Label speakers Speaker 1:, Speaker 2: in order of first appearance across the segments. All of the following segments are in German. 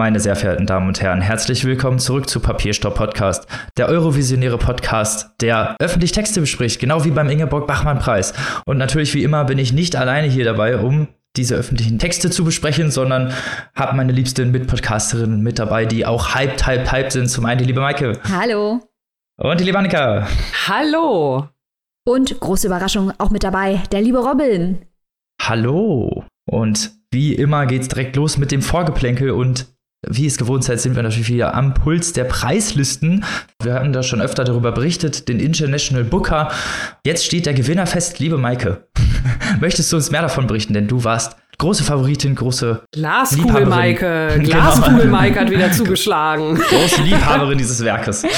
Speaker 1: Meine sehr verehrten Damen und Herren, herzlich willkommen zurück zu Papierstopp Podcast, der Eurovisionäre Podcast, der öffentlich Texte bespricht, genau wie beim Ingeborg Bachmann Preis. Und natürlich wie immer bin ich nicht alleine hier dabei, um diese öffentlichen Texte zu besprechen, sondern habe meine liebsten Mitpodcasterinnen mit dabei, die auch hyped, hyped, hyped sind. Zum einen die liebe Maike.
Speaker 2: Hallo.
Speaker 1: Und die liebe Annika.
Speaker 3: Hallo.
Speaker 2: Und große Überraschung auch mit dabei, der liebe Robin.
Speaker 1: Hallo. Und wie immer geht's direkt los mit dem Vorgeplänkel und wie es gewohnt seid, sind wir natürlich wieder am Puls der Preislisten. Wir hatten da schon öfter darüber berichtet, den International Booker. Jetzt steht der Gewinner fest, liebe Maike. Möchtest du uns mehr davon berichten? Denn du warst große Favoritin, große
Speaker 3: Glaskugel Maike. Genau. Glaskugel Maike hat wieder zugeschlagen.
Speaker 1: Große Liebhaberin dieses Werkes.
Speaker 2: Äh,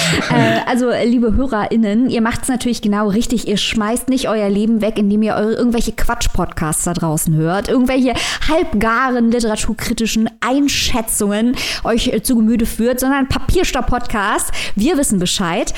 Speaker 2: also, liebe HörerInnen, ihr macht es natürlich genau richtig. Ihr schmeißt nicht euer Leben weg, indem ihr eure irgendwelche Quatsch-Podcasts da draußen hört, irgendwelche halbgaren literaturkritischen Einschätzungen euch äh, zu Gemüte führt, sondern Papierstopp-Podcast. Wir wissen Bescheid.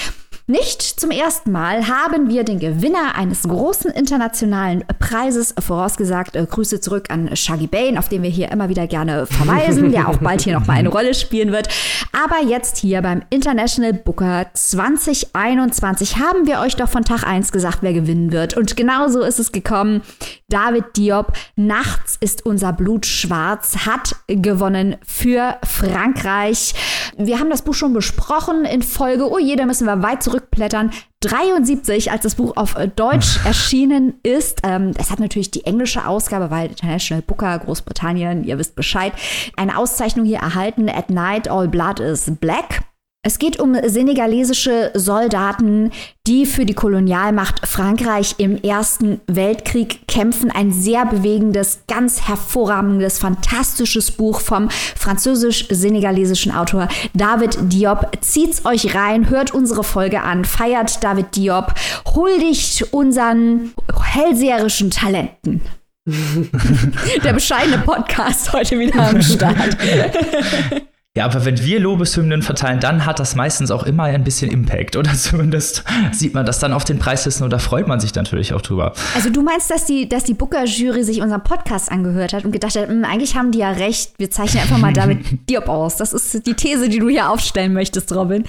Speaker 2: Nicht zum ersten Mal haben wir den Gewinner eines großen internationalen Preises vorausgesagt. Äh, Grüße zurück an Shaggy Bane, auf den wir hier immer wieder gerne verweisen, der auch bald hier nochmal eine Rolle spielen wird. Aber jetzt hier beim International Booker 2021 haben wir euch doch von Tag 1 gesagt, wer gewinnen wird. Und genau so ist es gekommen. David Diop, Nachts ist unser Blut schwarz, hat gewonnen für Frankreich. Wir haben das Buch schon besprochen in Folge, oh je, da müssen wir weit zurückblättern. 73, als das Buch auf Deutsch erschienen ist. Ähm, es hat natürlich die englische Ausgabe, weil International Booker, Großbritannien, ihr wisst Bescheid, eine Auszeichnung hier erhalten. At Night All Blood is Black. Es geht um senegalesische Soldaten, die für die Kolonialmacht Frankreich im Ersten Weltkrieg kämpfen. Ein sehr bewegendes, ganz hervorragendes, fantastisches Buch vom französisch-senegalesischen Autor David Diop. Zieht's euch rein, hört unsere Folge an, feiert David Diop, huldigt unseren hellseherischen Talenten. Der bescheidene Podcast heute wieder am Start.
Speaker 1: Ja, aber wenn wir Lobeshymnen verteilen, dann hat das meistens auch immer ein bisschen Impact. Oder zumindest sieht man das dann auf den Preislisten und da freut man sich natürlich auch drüber.
Speaker 2: Also du meinst, dass die, dass die Booker-Jury sich unseren Podcast angehört hat und gedacht hat, hm, eigentlich haben die ja recht, wir zeichnen einfach mal David Diop aus. Das ist die These, die du hier aufstellen möchtest, Robin.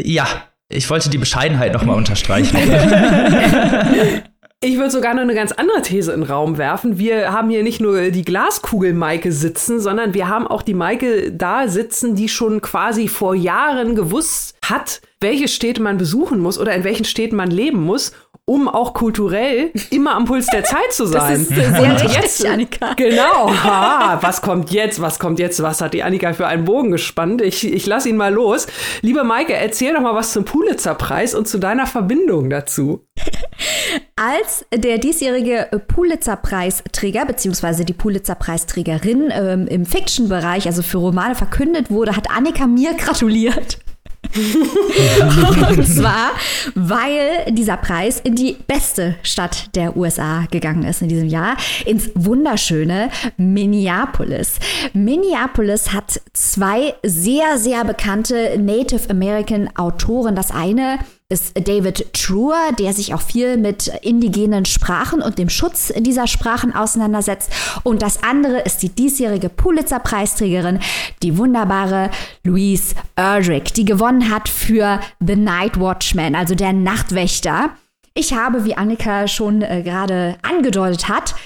Speaker 1: Ja, ich wollte die Bescheidenheit nochmal unterstreichen.
Speaker 3: Ich würde sogar noch eine ganz andere These in den Raum werfen. Wir haben hier nicht nur die Glaskugel-Maike sitzen, sondern wir haben auch die Maike da sitzen, die schon quasi vor Jahren gewusst hat, welche Städte man besuchen muss oder in welchen Städten man leben muss, um auch kulturell immer am Puls der Zeit zu sein.
Speaker 2: Das ist sehr und richtig, jetzt, Annika.
Speaker 3: Genau. Ha, was kommt jetzt? Was kommt jetzt? Was hat die Annika für einen Bogen gespannt? Ich, ich lasse ihn mal los. Liebe Maike, erzähl doch mal was zum Pulitzer-Preis und zu deiner Verbindung dazu.
Speaker 2: Als der diesjährige Pulitzer-Preisträger bzw. die Pulitzer-Preisträgerin ähm, im Fiction-Bereich, also für Romane, verkündet wurde, hat Annika mir gratuliert. und zwar, weil dieser Preis in die beste Stadt der USA gegangen ist in diesem Jahr, ins wunderschöne Minneapolis. Minneapolis hat zwei sehr, sehr bekannte Native American Autoren. Das eine ist David Truer, der sich auch viel mit indigenen Sprachen und dem Schutz dieser Sprachen auseinandersetzt. Und das andere ist die diesjährige Pulitzer-Preisträgerin, die wunderbare Louise Erdrich, die gewonnen hat für The Night Watchman, also der Nachtwächter. Ich habe, wie Annika schon äh, gerade angedeutet hat,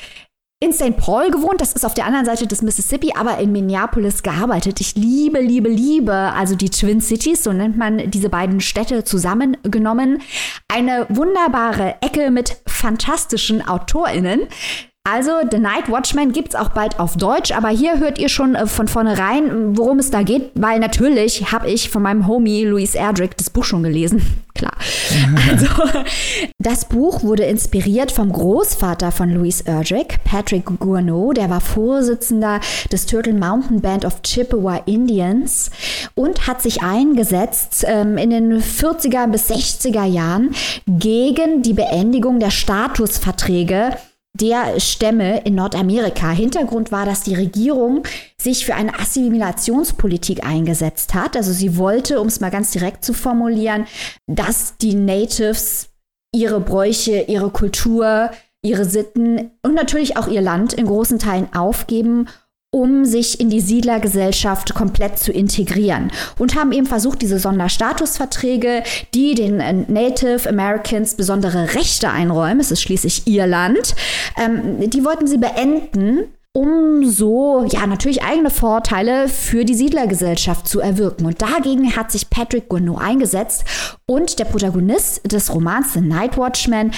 Speaker 2: in St. Paul gewohnt, das ist auf der anderen Seite des Mississippi, aber in Minneapolis gearbeitet. Ich liebe, liebe, liebe, also die Twin Cities, so nennt man diese beiden Städte zusammengenommen. Eine wunderbare Ecke mit fantastischen AutorInnen. Also, The Night Watchman gibt's auch bald auf Deutsch, aber hier hört ihr schon äh, von vornherein, worum es da geht, weil natürlich habe ich von meinem Homie Louis Erdrich das Buch schon gelesen. Klar. Also, das Buch wurde inspiriert vom Großvater von Louis Erdrich, Patrick Gourneau, der war Vorsitzender des Turtle Mountain Band of Chippewa Indians und hat sich eingesetzt ähm, in den 40er bis 60er Jahren gegen die Beendigung der Statusverträge der Stämme in Nordamerika. Hintergrund war, dass die Regierung sich für eine Assimilationspolitik eingesetzt hat. Also sie wollte, um es mal ganz direkt zu formulieren, dass die Natives ihre Bräuche, ihre Kultur, ihre Sitten und natürlich auch ihr Land in großen Teilen aufgeben um sich in die Siedlergesellschaft komplett zu integrieren und haben eben versucht, diese Sonderstatusverträge, die den äh, Native Americans besondere Rechte einräumen, es ist schließlich ihr Land, ähm, die wollten sie beenden um so, ja, natürlich eigene Vorteile für die Siedlergesellschaft zu erwirken. Und dagegen hat sich Patrick Gounod eingesetzt und der Protagonist des Romans The Night Watchman,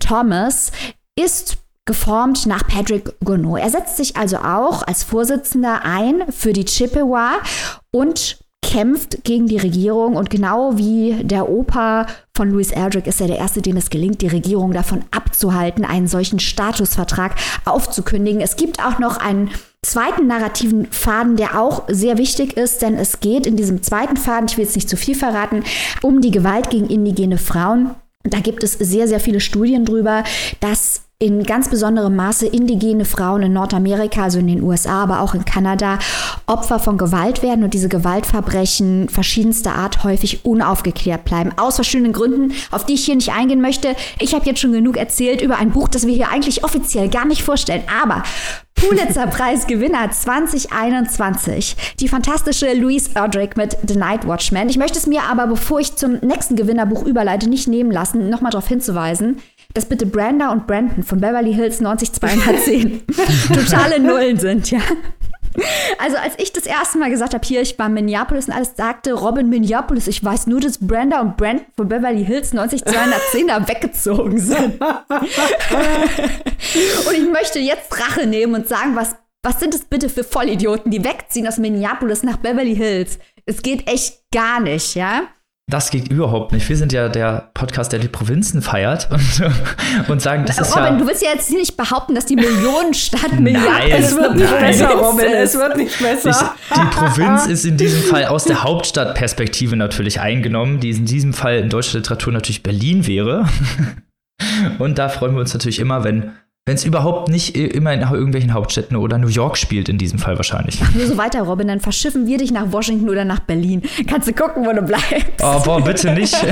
Speaker 2: Thomas, ist geformt nach Patrick Gounod. Er setzt sich also auch als Vorsitzender ein für die Chippewa und kämpft gegen die Regierung und genau wie der Opa von Louis Erdrich ist er der Erste, dem es gelingt, die Regierung davon abzuhalten, einen solchen Statusvertrag aufzukündigen. Es gibt auch noch einen zweiten narrativen Faden, der auch sehr wichtig ist, denn es geht in diesem zweiten Faden, ich will jetzt nicht zu viel verraten, um die Gewalt gegen indigene Frauen. Da gibt es sehr, sehr viele Studien drüber, dass in ganz besonderem Maße indigene Frauen in Nordamerika, also in den USA, aber auch in Kanada, Opfer von Gewalt werden und diese Gewaltverbrechen verschiedenster Art häufig unaufgeklärt bleiben. Aus verschiedenen Gründen, auf die ich hier nicht eingehen möchte. Ich habe jetzt schon genug erzählt über ein Buch, das wir hier eigentlich offiziell gar nicht vorstellen. Aber Pulitzer-Preisgewinner 2021. Die fantastische Louise Erdrich mit The Night Watchman. Ich möchte es mir aber, bevor ich zum nächsten Gewinnerbuch überleite, nicht nehmen lassen, nochmal darauf hinzuweisen, dass bitte Brenda und Brandon von Beverly Hills 90210 totale Nullen sind, ja. Also als ich das erste Mal gesagt habe, hier, ich war in Minneapolis und alles sagte Robin Minneapolis, ich weiß nur, dass Brenda und Brandon von Beverly Hills 90210 da weggezogen sind. und ich möchte jetzt Rache nehmen und sagen, was, was sind es bitte für Vollidioten, die wegziehen aus Minneapolis nach Beverly Hills? Es geht echt gar nicht, ja.
Speaker 1: Das geht überhaupt nicht. Wir sind ja der Podcast, der die Provinzen feiert und, und sagen, das ist
Speaker 2: Robin,
Speaker 1: ja.
Speaker 2: du willst ja jetzt nicht behaupten, dass die Millionenstadt Milliarden.
Speaker 3: Es wird nicht nein. besser, Robin. Es wird nicht besser.
Speaker 1: Ich, die Provinz ist in diesem Fall aus der Hauptstadtperspektive natürlich eingenommen, die in diesem Fall in deutscher Literatur natürlich Berlin wäre. Und da freuen wir uns natürlich immer, wenn wenn es überhaupt nicht immer in irgendwelchen Hauptstädten oder New York spielt, in diesem Fall wahrscheinlich.
Speaker 2: Mach nur so weiter, Robin, dann verschiffen wir dich nach Washington oder nach Berlin. Kannst du gucken, wo du bleibst.
Speaker 1: Oh, boah, bitte nicht.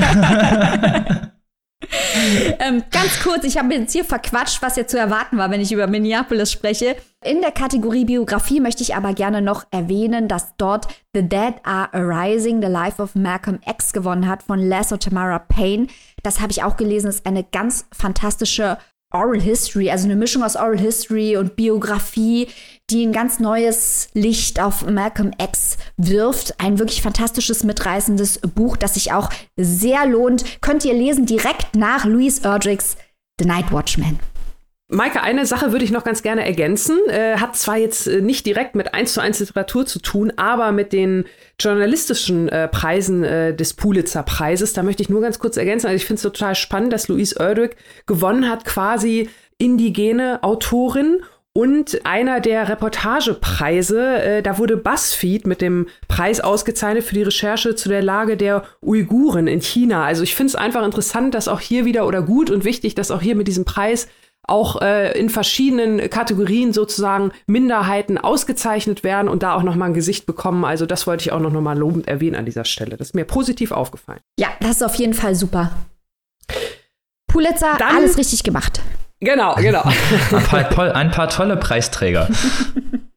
Speaker 2: ähm, ganz kurz, ich habe mir jetzt hier verquatscht, was jetzt zu erwarten war, wenn ich über Minneapolis spreche. In der Kategorie Biografie möchte ich aber gerne noch erwähnen, dass dort The Dead Are Arising, The Life of Malcolm X gewonnen hat von Les Tamara Payne. Das habe ich auch gelesen, ist eine ganz fantastische Oral History, also eine Mischung aus Oral History und Biografie, die ein ganz neues Licht auf Malcolm X wirft. Ein wirklich fantastisches, mitreißendes Buch, das sich auch sehr lohnt. Könnt ihr lesen direkt nach Louise Erdrichs The Night Watchman.
Speaker 3: Maike, eine Sache würde ich noch ganz gerne ergänzen. Äh, hat zwar jetzt äh, nicht direkt mit 1 zu 1 Literatur zu tun, aber mit den journalistischen äh, Preisen äh, des Pulitzer-Preises. Da möchte ich nur ganz kurz ergänzen. Also ich finde es total spannend, dass Louise Erdrich gewonnen hat, quasi indigene Autorin und einer der Reportagepreise, äh, da wurde BuzzFeed mit dem Preis ausgezeichnet für die Recherche zu der Lage der Uiguren in China. Also ich finde es einfach interessant, dass auch hier wieder oder gut und wichtig, dass auch hier mit diesem Preis auch äh, in verschiedenen Kategorien sozusagen Minderheiten ausgezeichnet werden und da auch nochmal ein Gesicht bekommen. Also das wollte ich auch noch mal lobend erwähnen an dieser Stelle. Das ist mir positiv aufgefallen.
Speaker 2: Ja, das ist auf jeden Fall super. Pulitzer, Dann, alles richtig gemacht.
Speaker 3: Genau, genau.
Speaker 1: ein, paar, ein paar tolle Preisträger.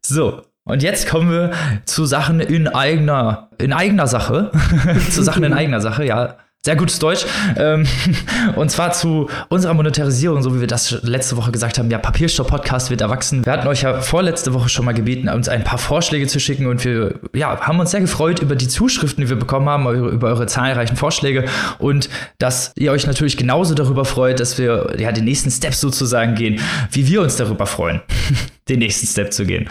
Speaker 1: So, und jetzt kommen wir zu Sachen in eigener, in eigener Sache. zu Sachen in eigener Sache, ja. Sehr gutes Deutsch. Ähm, und zwar zu unserer Monetarisierung, so wie wir das letzte Woche gesagt haben. Ja, Papierstopp-Podcast wird erwachsen. Wir hatten euch ja vorletzte Woche schon mal gebeten, uns ein paar Vorschläge zu schicken. Und wir ja, haben uns sehr gefreut über die Zuschriften, die wir bekommen haben, über eure zahlreichen Vorschläge. Und dass ihr euch natürlich genauso darüber freut, dass wir ja den nächsten Step sozusagen gehen, wie wir uns darüber freuen. den nächsten Step zu gehen.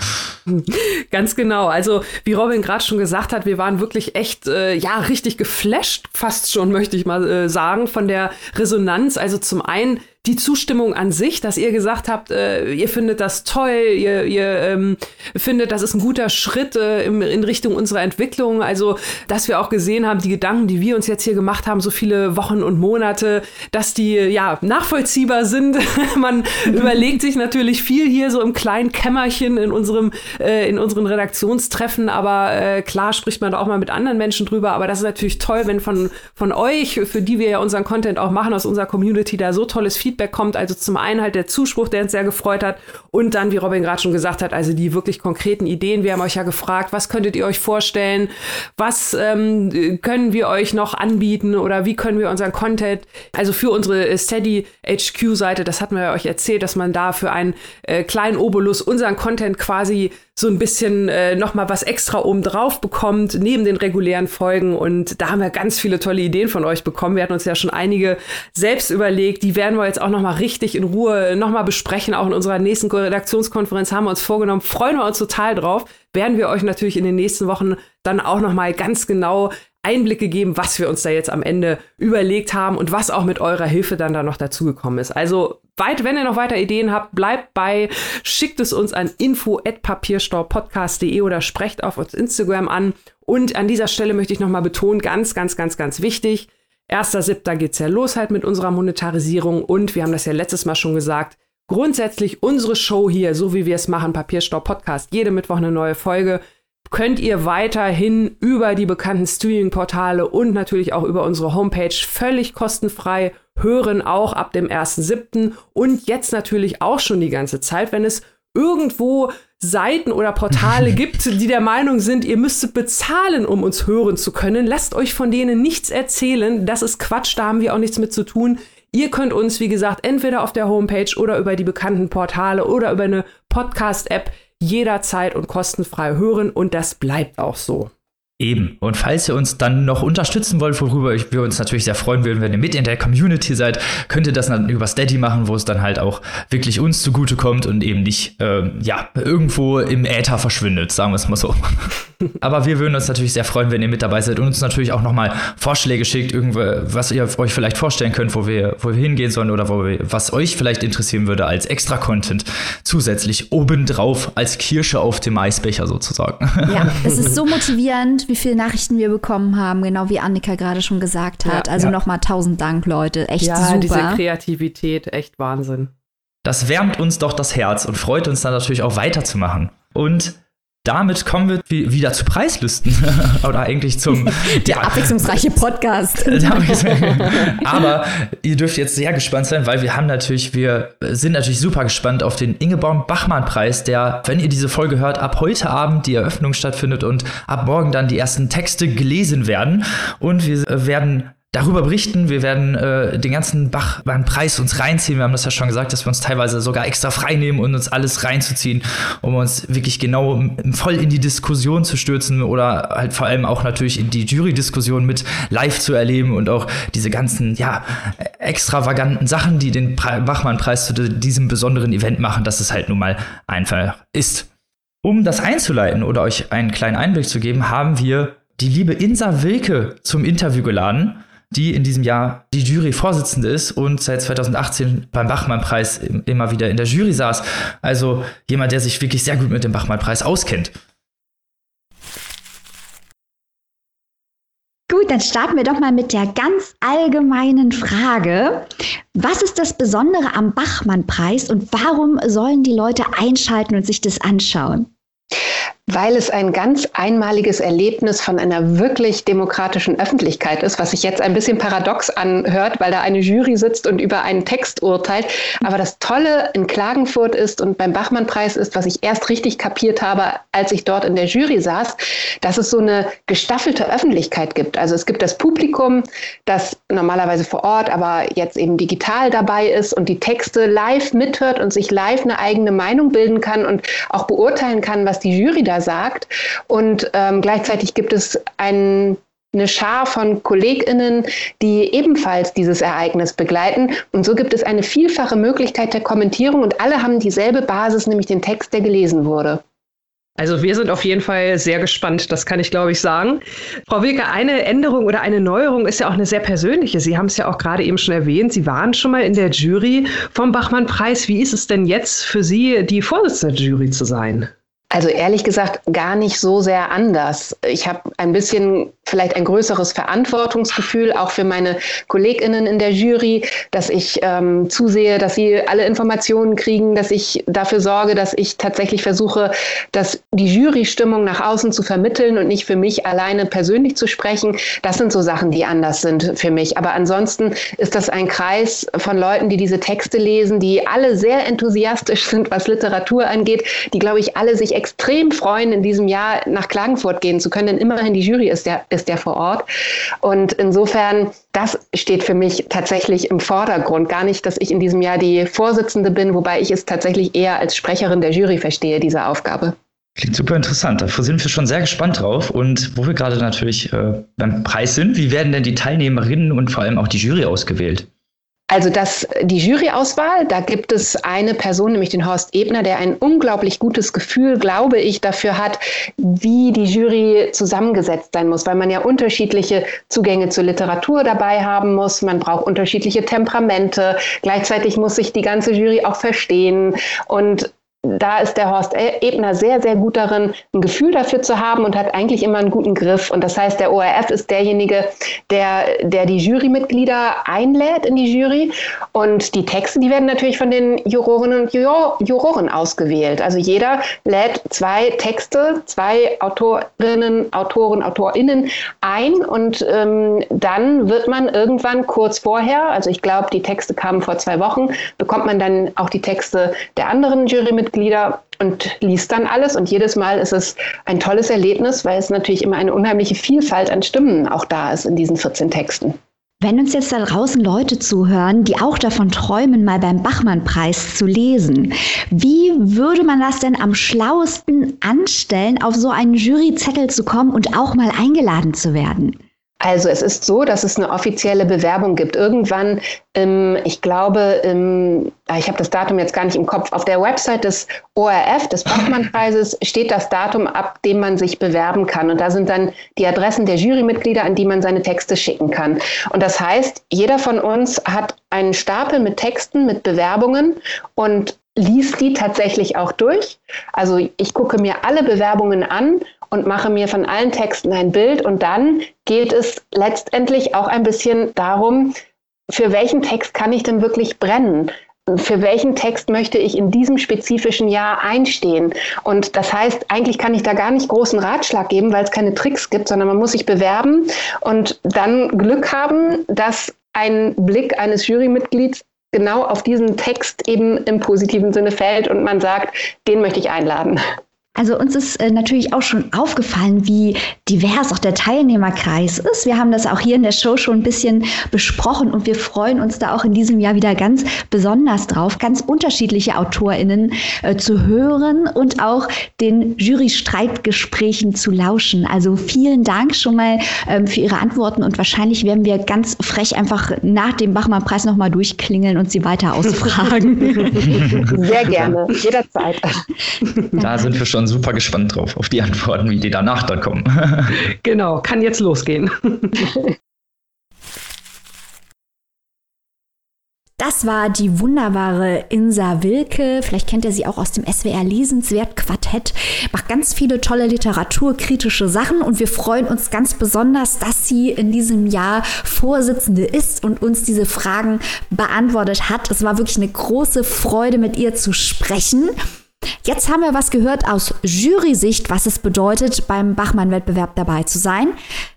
Speaker 3: Ganz genau. Also, wie Robin gerade schon gesagt hat, wir waren wirklich echt, äh, ja, richtig geflasht, fast schon, möchte ich mal äh, sagen, von der Resonanz. Also zum einen die Zustimmung an sich, dass ihr gesagt habt, äh, ihr findet das toll, ihr, ihr ähm, findet, das ist ein guter Schritt äh, in, in Richtung unserer Entwicklung. Also, dass wir auch gesehen haben, die Gedanken, die wir uns jetzt hier gemacht haben, so viele Wochen und Monate, dass die ja nachvollziehbar sind. Man überlegt sich natürlich viel hier so im kleinen Kämmerchen in unserem äh, in unseren Redaktionstreffen, aber äh, klar spricht man da auch mal mit anderen Menschen drüber. Aber das ist natürlich toll, wenn von von euch, für die wir ja unseren Content auch machen aus unserer Community, da so tolles Feedback Feedback kommt. Also zum einen halt der Zuspruch, der uns sehr gefreut hat. Und dann, wie Robin gerade schon gesagt hat, also die wirklich konkreten Ideen. Wir haben euch ja gefragt, was könntet ihr euch vorstellen? Was ähm, können wir euch noch anbieten? Oder wie können wir unseren Content, also für unsere Steady HQ-Seite, das hatten wir euch erzählt, dass man da für einen äh, kleinen Obolus unseren Content quasi so ein bisschen äh, noch mal was extra oben drauf bekommt, neben den regulären Folgen. Und da haben wir ganz viele tolle Ideen von euch bekommen. Wir hatten uns ja schon einige selbst überlegt. Die werden wir jetzt auch noch mal richtig in Ruhe noch mal besprechen. Auch in unserer nächsten Redaktionskonferenz haben wir uns vorgenommen. Freuen wir uns total drauf. Werden wir euch natürlich in den nächsten Wochen dann auch noch mal ganz genau Einblicke geben, was wir uns da jetzt am Ende überlegt haben und was auch mit eurer Hilfe dann da noch dazugekommen ist. Also weit, wenn ihr noch weiter Ideen habt, bleibt bei, schickt es uns an info@papierstaupodcast.de oder sprecht auf uns Instagram an. Und an dieser Stelle möchte ich nochmal betonen, ganz, ganz, ganz, ganz wichtig. 1.7. geht's ja los halt mit unserer Monetarisierung und wir haben das ja letztes Mal schon gesagt, grundsätzlich unsere Show hier, so wie wir es machen, Papierstaub Podcast, jede Mittwoch eine neue Folge, könnt ihr weiterhin über die bekannten Streaming-Portale und natürlich auch über unsere Homepage völlig kostenfrei hören, auch ab dem 1.7. und jetzt natürlich auch schon die ganze Zeit, wenn es irgendwo Seiten oder Portale gibt, die der Meinung sind, ihr müsstet bezahlen, um uns hören zu können. Lasst euch von denen nichts erzählen. Das ist Quatsch, da haben wir auch nichts mit zu tun. Ihr könnt uns, wie gesagt, entweder auf der Homepage oder über die bekannten Portale oder über eine Podcast-App jederzeit und kostenfrei hören und das bleibt auch so.
Speaker 1: Eben. Und falls ihr uns dann noch unterstützen wollt, worüber wir uns natürlich sehr freuen würden, wenn ihr mit in der Community seid, könnt ihr das dann über Steady machen, wo es dann halt auch wirklich uns zugutekommt und eben nicht, ähm, ja, irgendwo im Äther verschwindet, sagen wir es mal so. Aber wir würden uns natürlich sehr freuen, wenn ihr mit dabei seid und uns natürlich auch nochmal Vorschläge schickt, was ihr euch vielleicht vorstellen könnt, wo wir, wo wir hingehen sollen oder wo wir, was euch vielleicht interessieren würde als extra Content zusätzlich obendrauf als Kirsche auf dem Eisbecher sozusagen.
Speaker 2: Ja, es ist so motivierend, wie viele Nachrichten wir bekommen haben, genau wie Annika gerade schon gesagt hat. Ja, also ja. nochmal tausend Dank, Leute. Echt ja, super.
Speaker 3: diese Kreativität, echt Wahnsinn.
Speaker 1: Das wärmt uns doch das Herz und freut uns dann natürlich auch weiterzumachen. Und damit kommen wir wieder zu Preislisten. Oder eigentlich zum.
Speaker 2: Der abwechslungsreiche Podcast.
Speaker 1: Aber ihr dürft jetzt sehr gespannt sein, weil wir haben natürlich, wir sind natürlich super gespannt auf den Ingeborg-Bachmann-Preis, der, wenn ihr diese Folge hört, ab heute Abend die Eröffnung stattfindet und ab morgen dann die ersten Texte gelesen werden. Und wir werden darüber berichten. Wir werden äh, den ganzen Bachmann-Preis uns reinziehen. Wir haben das ja schon gesagt, dass wir uns teilweise sogar extra frei nehmen und uns alles reinzuziehen, um uns wirklich genau voll in die Diskussion zu stürzen oder halt vor allem auch natürlich in die Jury-Diskussion mit live zu erleben und auch diese ganzen, ja, extravaganten Sachen, die den Bachmann-Preis zu diesem besonderen Event machen, dass es halt nun mal einfach ist. Um das einzuleiten oder euch einen kleinen Einblick zu geben, haben wir die liebe Insa Wilke zum Interview geladen die in diesem Jahr die Jury-Vorsitzende ist und seit 2018 beim Bachmann-Preis immer wieder in der Jury saß. Also jemand, der sich wirklich sehr gut mit dem Bachmann-Preis auskennt.
Speaker 2: Gut, dann starten wir doch mal mit der ganz allgemeinen Frage. Was ist das Besondere am Bachmann-Preis und warum sollen die Leute einschalten und sich das anschauen?
Speaker 4: Weil es ein ganz einmaliges Erlebnis von einer wirklich demokratischen Öffentlichkeit ist, was sich jetzt ein bisschen paradox anhört, weil da eine Jury sitzt und über einen Text urteilt. Aber das Tolle in Klagenfurt ist und beim Bachmann-Preis ist, was ich erst richtig kapiert habe, als ich dort in der Jury saß, dass es so eine gestaffelte Öffentlichkeit gibt. Also es gibt das Publikum, das normalerweise vor Ort, aber jetzt eben digital dabei ist und die Texte live mithört und sich live eine eigene Meinung bilden kann und auch beurteilen kann, was die Jury da jeder sagt. Und ähm, gleichzeitig gibt es ein, eine Schar von KollegInnen, die ebenfalls dieses Ereignis begleiten. Und so gibt es eine vielfache Möglichkeit der Kommentierung und alle haben dieselbe Basis, nämlich den Text, der gelesen wurde.
Speaker 3: Also wir sind auf jeden Fall sehr gespannt, das kann ich glaube ich sagen. Frau Wilke, eine Änderung oder eine Neuerung ist ja auch eine sehr persönliche. Sie haben es ja auch gerade eben schon erwähnt, Sie waren schon mal in der Jury vom Bachmann-Preis. Wie ist es denn jetzt für Sie, die Vorsitzende der Jury zu sein?
Speaker 4: Also ehrlich gesagt gar nicht so sehr anders. Ich habe ein bisschen vielleicht ein größeres Verantwortungsgefühl auch für meine Kolleginnen in der Jury, dass ich ähm, zusehe, dass sie alle Informationen kriegen, dass ich dafür sorge, dass ich tatsächlich versuche, dass die Jurystimmung nach außen zu vermitteln und nicht für mich alleine persönlich zu sprechen. Das sind so Sachen, die anders sind für mich. Aber ansonsten ist das ein Kreis von Leuten, die diese Texte lesen, die alle sehr enthusiastisch sind, was Literatur angeht, die, glaube ich, alle sich extrem freuen, in diesem Jahr nach Klagenfurt gehen zu können, denn immerhin die Jury ist ja, ist ja vor Ort. Und insofern, das steht für mich tatsächlich im Vordergrund. Gar nicht, dass ich in diesem Jahr die Vorsitzende bin, wobei ich es tatsächlich eher als Sprecherin der Jury verstehe, diese Aufgabe.
Speaker 1: Klingt super interessant. Da sind wir schon sehr gespannt drauf. Und wo wir gerade natürlich äh, beim Preis sind, wie werden denn die Teilnehmerinnen und vor allem auch die Jury ausgewählt?
Speaker 4: Also das, die Juryauswahl, da gibt es eine Person, nämlich den Horst Ebner, der ein unglaublich gutes Gefühl, glaube ich, dafür hat, wie die Jury zusammengesetzt sein muss, weil man ja unterschiedliche Zugänge zur Literatur dabei haben muss, man braucht unterschiedliche Temperamente, gleichzeitig muss sich die ganze Jury auch verstehen. Und da ist der Horst Ebner sehr, sehr gut darin, ein Gefühl dafür zu haben und hat eigentlich immer einen guten Griff. Und das heißt, der ORF ist derjenige, der, der die Jurymitglieder einlädt in die Jury. Und die Texte, die werden natürlich von den Jurorinnen und Juror, Juroren ausgewählt. Also jeder lädt zwei Texte, zwei Autorinnen, Autoren, Autorinnen ein. Und ähm, dann wird man irgendwann kurz vorher, also ich glaube, die Texte kamen vor zwei Wochen, bekommt man dann auch die Texte der anderen Jurymitglieder Mitglieder und liest dann alles. Und jedes Mal ist es ein tolles Erlebnis, weil es natürlich immer eine unheimliche Vielfalt an Stimmen auch da ist in diesen 14 Texten.
Speaker 2: Wenn uns jetzt da draußen Leute zuhören, die auch davon träumen, mal beim Bachmann-Preis zu lesen, wie würde man das denn am schlauesten anstellen, auf so einen Juryzettel zu kommen und auch mal eingeladen zu werden?
Speaker 4: Also es ist so, dass es eine offizielle Bewerbung gibt. Irgendwann, ähm, ich glaube, ähm, ich habe das Datum jetzt gar nicht im Kopf, auf der Website des ORF, des Bachmann-Preises, steht das Datum, ab dem man sich bewerben kann. Und da sind dann die Adressen der Jurymitglieder, an die man seine Texte schicken kann. Und das heißt, jeder von uns hat einen Stapel mit Texten, mit Bewerbungen und liest die tatsächlich auch durch. Also ich gucke mir alle Bewerbungen an und mache mir von allen Texten ein Bild. Und dann geht es letztendlich auch ein bisschen darum, für welchen Text kann ich denn wirklich brennen? Für welchen Text möchte ich in diesem spezifischen Jahr einstehen? Und das heißt, eigentlich kann ich da gar nicht großen Ratschlag geben, weil es keine Tricks gibt, sondern man muss sich bewerben und dann Glück haben, dass ein Blick eines Jurymitglieds genau auf diesen Text eben im positiven Sinne fällt und man sagt, den möchte ich einladen.
Speaker 2: Also uns ist äh, natürlich auch schon aufgefallen, wie divers auch der Teilnehmerkreis ist. Wir haben das auch hier in der Show schon ein bisschen besprochen und wir freuen uns da auch in diesem Jahr wieder ganz besonders drauf, ganz unterschiedliche AutorInnen äh, zu hören und auch den Jury-Streitgesprächen zu lauschen. Also vielen Dank schon mal ähm, für Ihre Antworten und wahrscheinlich werden wir ganz frech einfach nach dem Bachmann-Preis nochmal durchklingeln und Sie weiter ausfragen.
Speaker 4: Sehr gerne, jederzeit.
Speaker 1: Da sind wir schon schon super gespannt drauf, auf die Antworten, wie die danach dann kommen.
Speaker 3: genau, kann jetzt losgehen.
Speaker 2: Das war die wunderbare Insa Wilke. Vielleicht kennt ihr sie auch aus dem SWR Lesenswert Quartett. Macht ganz viele tolle literaturkritische Sachen und wir freuen uns ganz besonders, dass sie in diesem Jahr Vorsitzende ist und uns diese Fragen beantwortet hat. Es war wirklich eine große Freude, mit ihr zu sprechen. Jetzt haben wir was gehört aus Jury-Sicht, was es bedeutet, beim Bachmann-Wettbewerb dabei zu sein.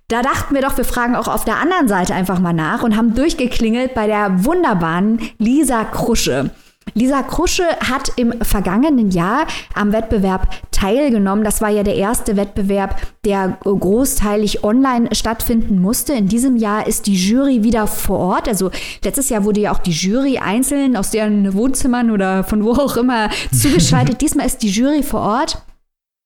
Speaker 2: Da dachten wir doch, wir fragen auch auf der anderen Seite einfach mal nach und haben durchgeklingelt bei der wunderbaren Lisa Krusche. Lisa Krusche hat im vergangenen Jahr am Wettbewerb teilgenommen. Das war ja der erste Wettbewerb, der großteilig online stattfinden musste. In diesem Jahr ist die Jury wieder vor Ort. Also letztes Jahr wurde ja auch die Jury einzeln aus deren Wohnzimmern oder von wo auch immer zugeschaltet. Diesmal ist die Jury vor Ort.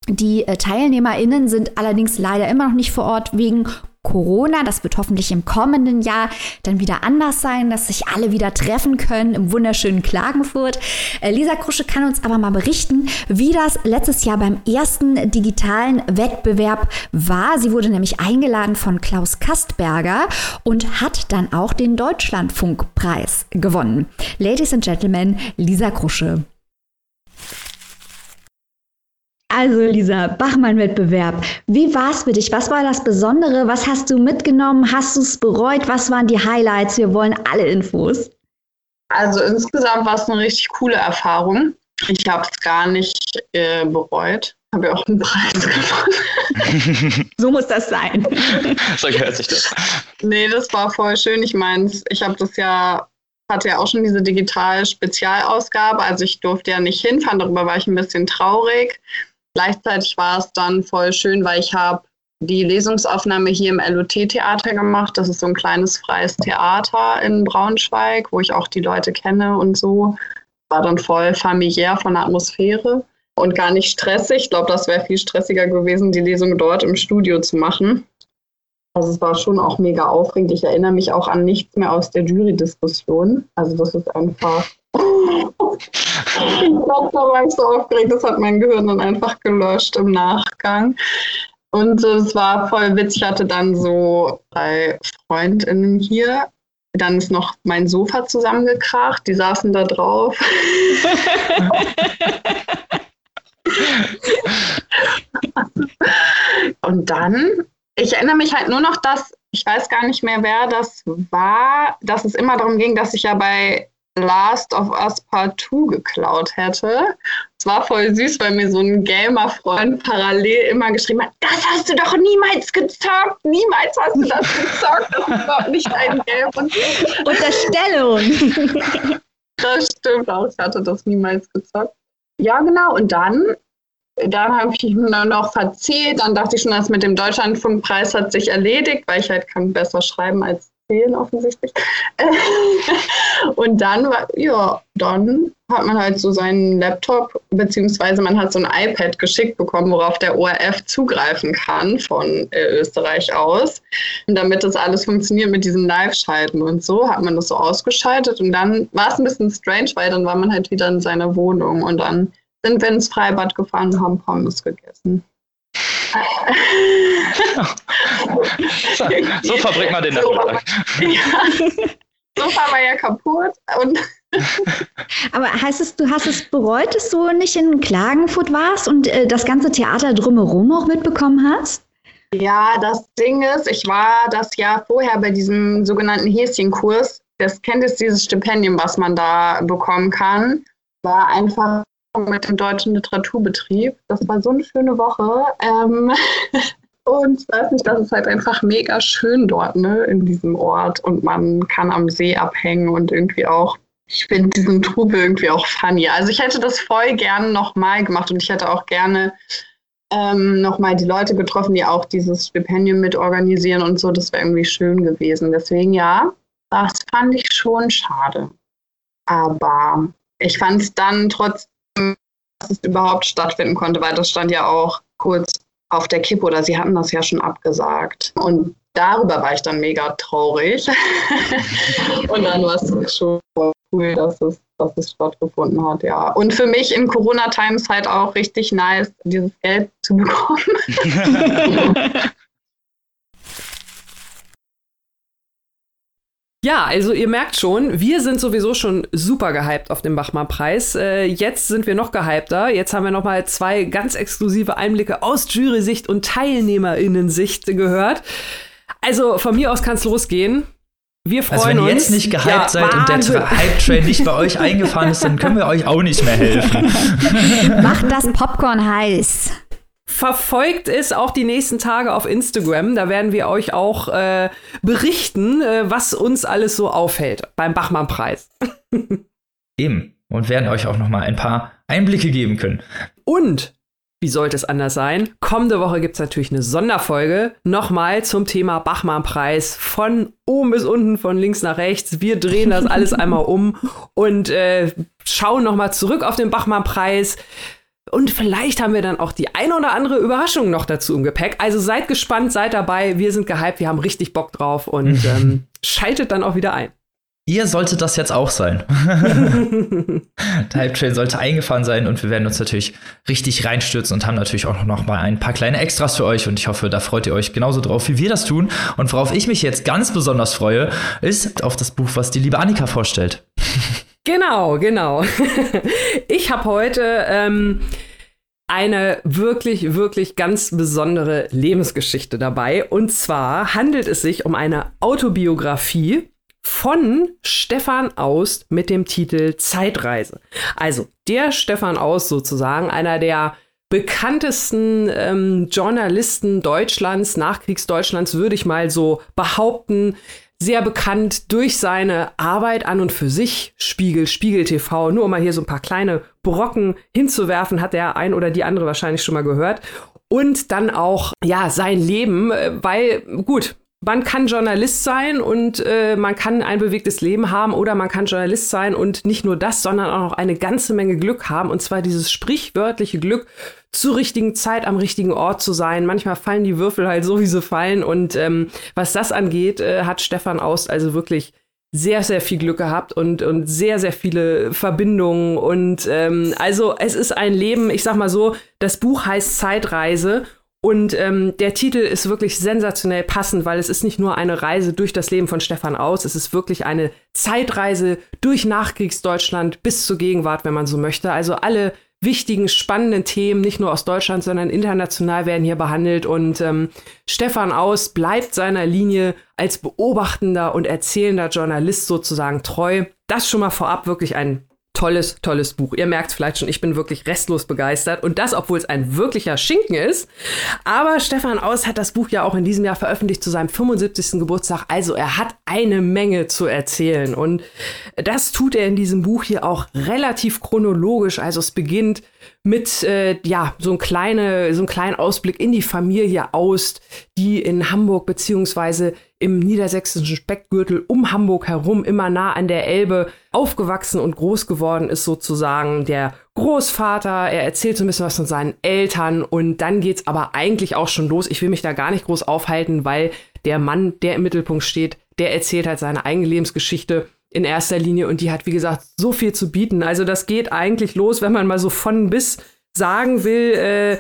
Speaker 2: Die äh, TeilnehmerInnen sind allerdings leider immer noch nicht vor Ort wegen Corona. Das wird hoffentlich im kommenden Jahr dann wieder anders sein, dass sich alle wieder treffen können im wunderschönen Klagenfurt. Äh, Lisa Krusche kann uns aber mal berichten, wie das letztes Jahr beim ersten digitalen Wettbewerb war. Sie wurde nämlich eingeladen von Klaus Kastberger und hat dann auch den Deutschlandfunkpreis gewonnen. Ladies and Gentlemen, Lisa Krusche. Also Lisa, Bachmann-Wettbewerb. Wie war es für dich? Was war das Besondere? Was hast du mitgenommen? Hast du es bereut? Was waren die Highlights? Wir wollen alle Infos.
Speaker 5: Also insgesamt war es eine richtig coole Erfahrung. Ich habe es gar nicht äh, bereut. Habe ja auch einen Preis gewonnen.
Speaker 2: so muss das sein.
Speaker 1: so gehört sich das.
Speaker 5: Nee, das war voll schön. Ich meine, ich habe das ja hatte ja auch schon diese digital Spezialausgabe, also ich durfte ja nicht hinfahren, darüber war ich ein bisschen traurig. Gleichzeitig war es dann voll schön, weil ich habe die Lesungsaufnahme hier im LOT-Theater gemacht. Das ist so ein kleines freies Theater in Braunschweig, wo ich auch die Leute kenne und so. War dann voll familiär von der Atmosphäre und gar nicht stressig. Ich glaube, das wäre viel stressiger gewesen, die Lesung dort im Studio zu machen. Also es war schon auch mega aufregend. Ich erinnere mich auch an nichts mehr aus der Jury-Diskussion. Also das ist einfach. Ich glaube, da war ich so aufgeregt, das hat mein Gehirn dann einfach gelöscht im Nachgang. Und es war voll witzig. Ich hatte dann so drei Freundinnen hier. Dann ist noch mein Sofa zusammengekracht. Die saßen da drauf. Und dann ich erinnere mich halt nur noch, dass, ich weiß gar nicht mehr, wer das war, dass es immer darum ging, dass ich ja bei Last of Us Part 2 geklaut hätte. Es war voll süß, weil mir so ein Gamer-Freund parallel immer geschrieben hat, das hast du doch niemals gezockt, niemals hast du das gezockt, das ist überhaupt nicht ein Game. Und
Speaker 2: Unterstellung.
Speaker 5: das stimmt auch, ich hatte das niemals gezockt. Ja, genau, und dann dann habe ich mich noch verzählt. Dann dachte ich schon, das mit dem Deutschlandfunkpreis hat sich erledigt, weil ich halt kann besser schreiben als zählen offensichtlich. und dann war, ja, dann hat man halt so seinen Laptop, beziehungsweise man hat so ein iPad geschickt bekommen, worauf der ORF zugreifen kann von äh, Österreich aus. Und damit das alles funktioniert mit diesen Live-Schalten und so, hat man das so ausgeschaltet. Und dann war es ein bisschen strange, weil dann war man halt wieder in seiner Wohnung und dann sind wir ins Freibad gefahren und haben Pommes gegessen.
Speaker 1: So, so verbringt man den Nachmittag.
Speaker 5: Ja. Sofa war ja kaputt und
Speaker 2: Aber heißt es, du hast es bereut, dass du nicht in Klagenfurt warst und äh, das ganze Theater drumherum auch mitbekommen hast?
Speaker 5: Ja, das Ding ist, ich war das Jahr vorher bei diesem sogenannten Häschenkurs. Das kennt es dieses Stipendium, was man da bekommen kann. War einfach mit dem Deutschen Literaturbetrieb. Das war so eine schöne Woche. Ähm, und ich weiß nicht, das ist halt einfach mega schön dort, ne, in diesem Ort. Und man kann am See abhängen und irgendwie auch, ich finde diesen Trubel irgendwie auch funny. Also ich hätte das voll gerne nochmal gemacht und ich hätte auch gerne ähm, nochmal die Leute getroffen, die auch dieses Stipendium mitorganisieren und so. Das wäre irgendwie schön gewesen. Deswegen ja, das fand ich schon schade. Aber ich fand es dann trotzdem dass es überhaupt stattfinden konnte, weil das stand ja auch kurz auf der Kippe oder sie hatten das ja schon abgesagt. Und darüber war ich dann mega traurig. und dann war es schon cool, dass es, dass es stattgefunden hat, ja. Und für mich in Corona-Times halt auch richtig nice, dieses Geld zu bekommen.
Speaker 3: Ja, also ihr merkt schon, wir sind sowieso schon super gehypt auf den Bachmann-Preis. Äh, jetzt sind wir noch gehypter. Jetzt haben wir noch mal zwei ganz exklusive Einblicke aus Jury-Sicht und TeilnehmerInnen-Sicht gehört. Also von mir aus kann es losgehen. Wir freuen uns.
Speaker 1: Also wenn
Speaker 3: ihr
Speaker 1: jetzt nicht gehypt ja, seid Wahnsinn. und der Hype-Train nicht bei euch eingefahren ist, dann können wir euch auch nicht mehr helfen.
Speaker 2: Macht das Popcorn heiß.
Speaker 3: Verfolgt es auch die nächsten Tage auf Instagram. Da werden wir euch auch äh, berichten, äh, was uns alles so aufhält beim Bachmann-Preis.
Speaker 1: Eben. Und werden euch auch noch mal ein paar Einblicke geben können.
Speaker 3: Und wie sollte es anders sein? Kommende Woche gibt es natürlich eine Sonderfolge. Nochmal zum Thema Bachmann-Preis. Von oben bis unten, von links nach rechts. Wir drehen das alles einmal um und äh, schauen nochmal zurück auf den Bachmann-Preis. Und vielleicht haben wir dann auch die ein oder andere Überraschung noch dazu im Gepäck. Also seid gespannt, seid dabei. Wir sind gehypt, wir haben richtig Bock drauf und ähm, schaltet dann auch wieder ein.
Speaker 1: Ihr solltet das jetzt auch sein. Der Hype Train sollte eingefahren sein und wir werden uns natürlich richtig reinstürzen und haben natürlich auch noch mal ein paar kleine Extras für euch und ich hoffe, da freut ihr euch genauso drauf, wie wir das tun. Und worauf ich mich jetzt ganz besonders freue, ist auf das Buch, was die liebe Annika vorstellt.
Speaker 3: Genau, genau. ich habe heute ähm, eine wirklich, wirklich ganz besondere Lebensgeschichte dabei. Und zwar handelt es sich um eine Autobiografie von Stefan Aust mit dem Titel Zeitreise. Also der Stefan Aust sozusagen, einer der bekanntesten ähm, Journalisten Deutschlands, Nachkriegsdeutschlands, würde ich mal so behaupten. Sehr bekannt durch seine Arbeit an und für sich, Spiegel, Spiegel TV. Nur um mal hier so ein paar kleine Brocken hinzuwerfen, hat der ein oder die andere wahrscheinlich schon mal gehört. Und dann auch, ja, sein Leben, äh, weil, gut, man kann Journalist sein und äh, man kann ein bewegtes Leben haben oder man kann Journalist sein und nicht nur das, sondern auch noch eine ganze Menge Glück haben und zwar dieses sprichwörtliche Glück zur richtigen Zeit am richtigen Ort zu sein. Manchmal fallen die Würfel halt so, wie sie fallen und ähm, was das angeht, äh, hat Stefan Aust also wirklich sehr, sehr viel Glück gehabt und, und sehr, sehr viele Verbindungen. Und ähm, also es ist ein Leben, ich sag mal so, das Buch heißt Zeitreise und ähm, der Titel ist wirklich sensationell passend, weil es ist nicht nur eine Reise durch das Leben von Stefan Aus, es ist wirklich eine Zeitreise durch Nachkriegsdeutschland bis zur Gegenwart, wenn man so möchte. Also alle wichtigen, spannenden Themen, nicht nur aus Deutschland, sondern international werden hier behandelt. Und ähm, Stefan Aus bleibt seiner Linie als beobachtender und erzählender Journalist sozusagen treu. Das schon mal vorab wirklich ein tolles, tolles Buch. Ihr merkt vielleicht schon, ich bin wirklich restlos begeistert. Und das, obwohl es ein wirklicher Schinken ist. Aber Stefan Aus hat das Buch ja auch in diesem Jahr veröffentlicht zu seinem 75. Geburtstag. Also er hat eine Menge zu erzählen. Und das tut er in diesem Buch hier auch relativ chronologisch. Also es beginnt mit äh, ja so ein kleine so ein kleinen Ausblick in die Familie Aust, die in Hamburg beziehungsweise im niedersächsischen Speckgürtel um Hamburg herum, immer nah an der Elbe, aufgewachsen und groß geworden ist sozusagen der Großvater. Er erzählt so ein bisschen was von seinen Eltern und dann geht's aber eigentlich auch schon los. Ich will mich da gar nicht groß aufhalten, weil der Mann, der im Mittelpunkt steht, der erzählt halt seine eigene Lebensgeschichte in erster Linie und die hat, wie gesagt, so viel zu bieten. Also das geht eigentlich los, wenn man mal so von bis sagen will, äh,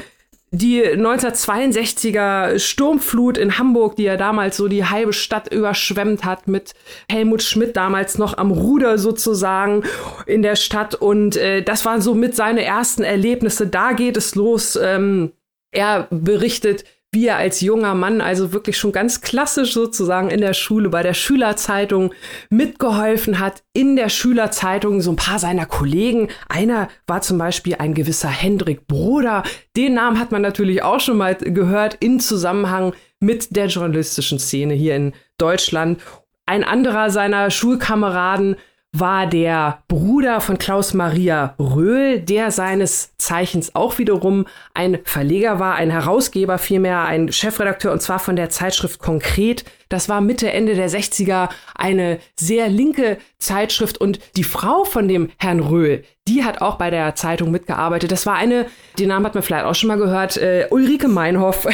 Speaker 3: die 1962er Sturmflut in Hamburg, die ja damals so die halbe Stadt überschwemmt hat, mit Helmut Schmidt damals noch am Ruder sozusagen in der Stadt. Und äh, das waren so mit seine ersten Erlebnisse. Da geht es los. Ähm, er berichtet, wie er als junger Mann, also wirklich schon ganz klassisch sozusagen in der Schule, bei der Schülerzeitung mitgeholfen hat, in der Schülerzeitung so ein paar seiner Kollegen. Einer war zum Beispiel ein gewisser Hendrik Broder. Den Namen hat man natürlich auch schon mal gehört in Zusammenhang mit der journalistischen Szene hier in Deutschland. Ein anderer seiner Schulkameraden war der Bruder von Klaus Maria Röhl, der seines Zeichens auch wiederum ein Verleger war, ein Herausgeber, vielmehr ein Chefredakteur und zwar von der Zeitschrift Konkret. Das war Mitte, Ende der 60er eine sehr linke Zeitschrift und die Frau von dem Herrn Röhl, die hat auch bei der Zeitung mitgearbeitet. Das war eine, den Namen hat man vielleicht auch schon mal gehört, äh, Ulrike Meinhoff.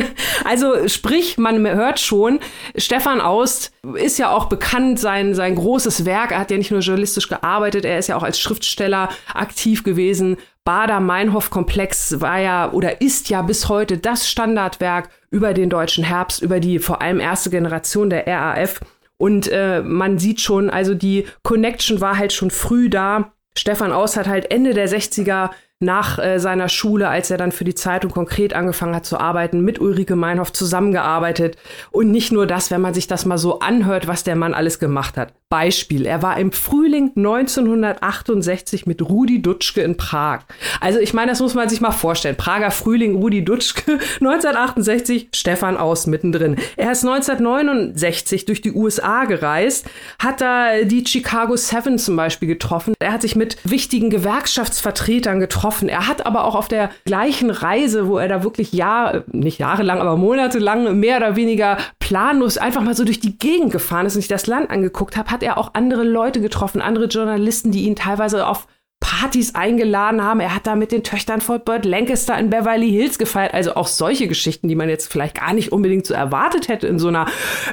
Speaker 3: also sprich, man hört schon, Stefan Aust ist ja auch bekannt, sein, sein großes Werk. Er hat ja nicht nur journalistisch gearbeitet, er ist ja auch als Schriftsteller aktiv gewesen. Bader-Meinhof-Komplex war ja oder ist ja bis heute das Standardwerk über den deutschen Herbst, über die vor allem erste Generation der RAF. Und äh, man sieht schon, also die Connection war halt schon früh da. Stefan Aus hat halt Ende der 60er nach äh, seiner Schule, als er dann für die Zeitung konkret angefangen hat zu arbeiten, mit Ulrike Meinhoff zusammengearbeitet. Und nicht nur das, wenn man sich das mal so anhört, was der Mann alles gemacht hat. Beispiel, er war im Frühling 1968 mit Rudi Dutschke in Prag. Also ich meine, das muss man sich mal vorstellen. Prager Frühling, Rudi Dutschke, 1968, Stefan Aus mittendrin. Er ist 1969 durch die USA gereist, hat da die Chicago Seven zum Beispiel getroffen. Er hat sich mit wichtigen Gewerkschaftsvertretern getroffen. Er hat aber auch auf der gleichen Reise, wo er da wirklich Jahr, nicht jahrelang, aber monatelang mehr oder weniger planlos einfach mal so durch die Gegend gefahren ist und sich das Land angeguckt hat, hat er auch andere Leute getroffen, andere Journalisten, die ihn teilweise auf Partys eingeladen haben. Er hat da mit den Töchtern von Burt Lancaster in Beverly Hills gefeiert. Also auch solche Geschichten, die man jetzt vielleicht gar nicht unbedingt so erwartet hätte in so einer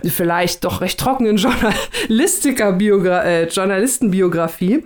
Speaker 3: vielleicht doch recht trockenen Journalistiker äh, Journalistenbiografie.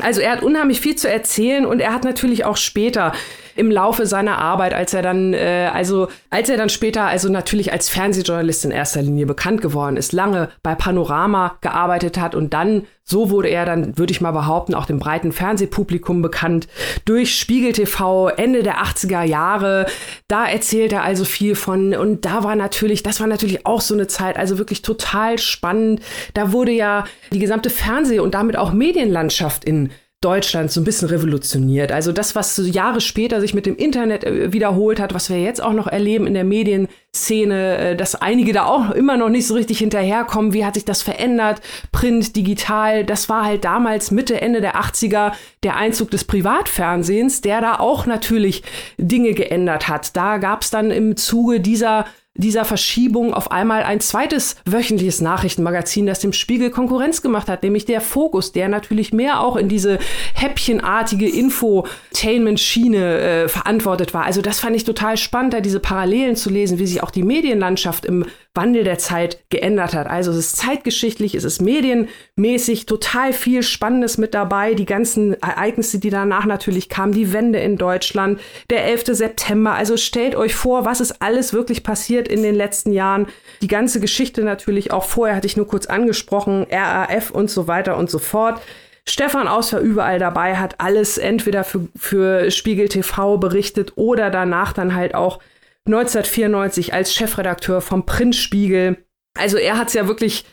Speaker 3: Also er hat unheimlich viel zu erzählen und er hat natürlich auch später im Laufe seiner Arbeit, als er dann, äh, also als er dann später, also natürlich als Fernsehjournalist in erster Linie bekannt geworden ist, lange bei Panorama gearbeitet hat und dann so wurde er dann, würde ich mal behaupten, auch dem breiten Fernsehpublikum bekannt durch Spiegel TV Ende der 80er Jahre. Da erzählt er also viel von und da war natürlich, das war natürlich auch so eine Zeit, also wirklich total spannend. Da wurde ja die gesamte Fernseh- und damit auch Medienlandschaft in Deutschland so ein bisschen revolutioniert. Also das, was Jahre später sich mit dem Internet äh, wiederholt hat, was wir jetzt auch noch erleben in der Medienszene, äh, dass einige da auch immer noch nicht so richtig hinterherkommen. Wie hat sich das verändert? Print, digital, das war halt damals Mitte, Ende der 80er der Einzug des Privatfernsehens, der da auch natürlich Dinge geändert hat. Da gab es dann im Zuge dieser dieser Verschiebung auf einmal ein zweites wöchentliches Nachrichtenmagazin, das dem Spiegel Konkurrenz gemacht hat, nämlich der Fokus, der natürlich mehr auch in diese häppchenartige Infotainment-Schiene äh, verantwortet war. Also das fand ich total spannend, da diese Parallelen zu lesen, wie sich auch die Medienlandschaft im Wandel der Zeit geändert hat. Also es ist zeitgeschichtlich, es ist medienmäßig total viel Spannendes mit dabei. Die ganzen Ereignisse, die danach natürlich kamen, die Wende in Deutschland, der 11. September. Also stellt euch vor, was ist alles wirklich passiert in den letzten Jahren. Die ganze Geschichte natürlich auch vorher hatte ich nur kurz angesprochen, RAF und so weiter und so fort. Stefan Aus war überall dabei, hat alles entweder für, für Spiegel TV berichtet oder danach dann halt auch 1994 als Chefredakteur vom Printspiegel. Also er hat es ja wirklich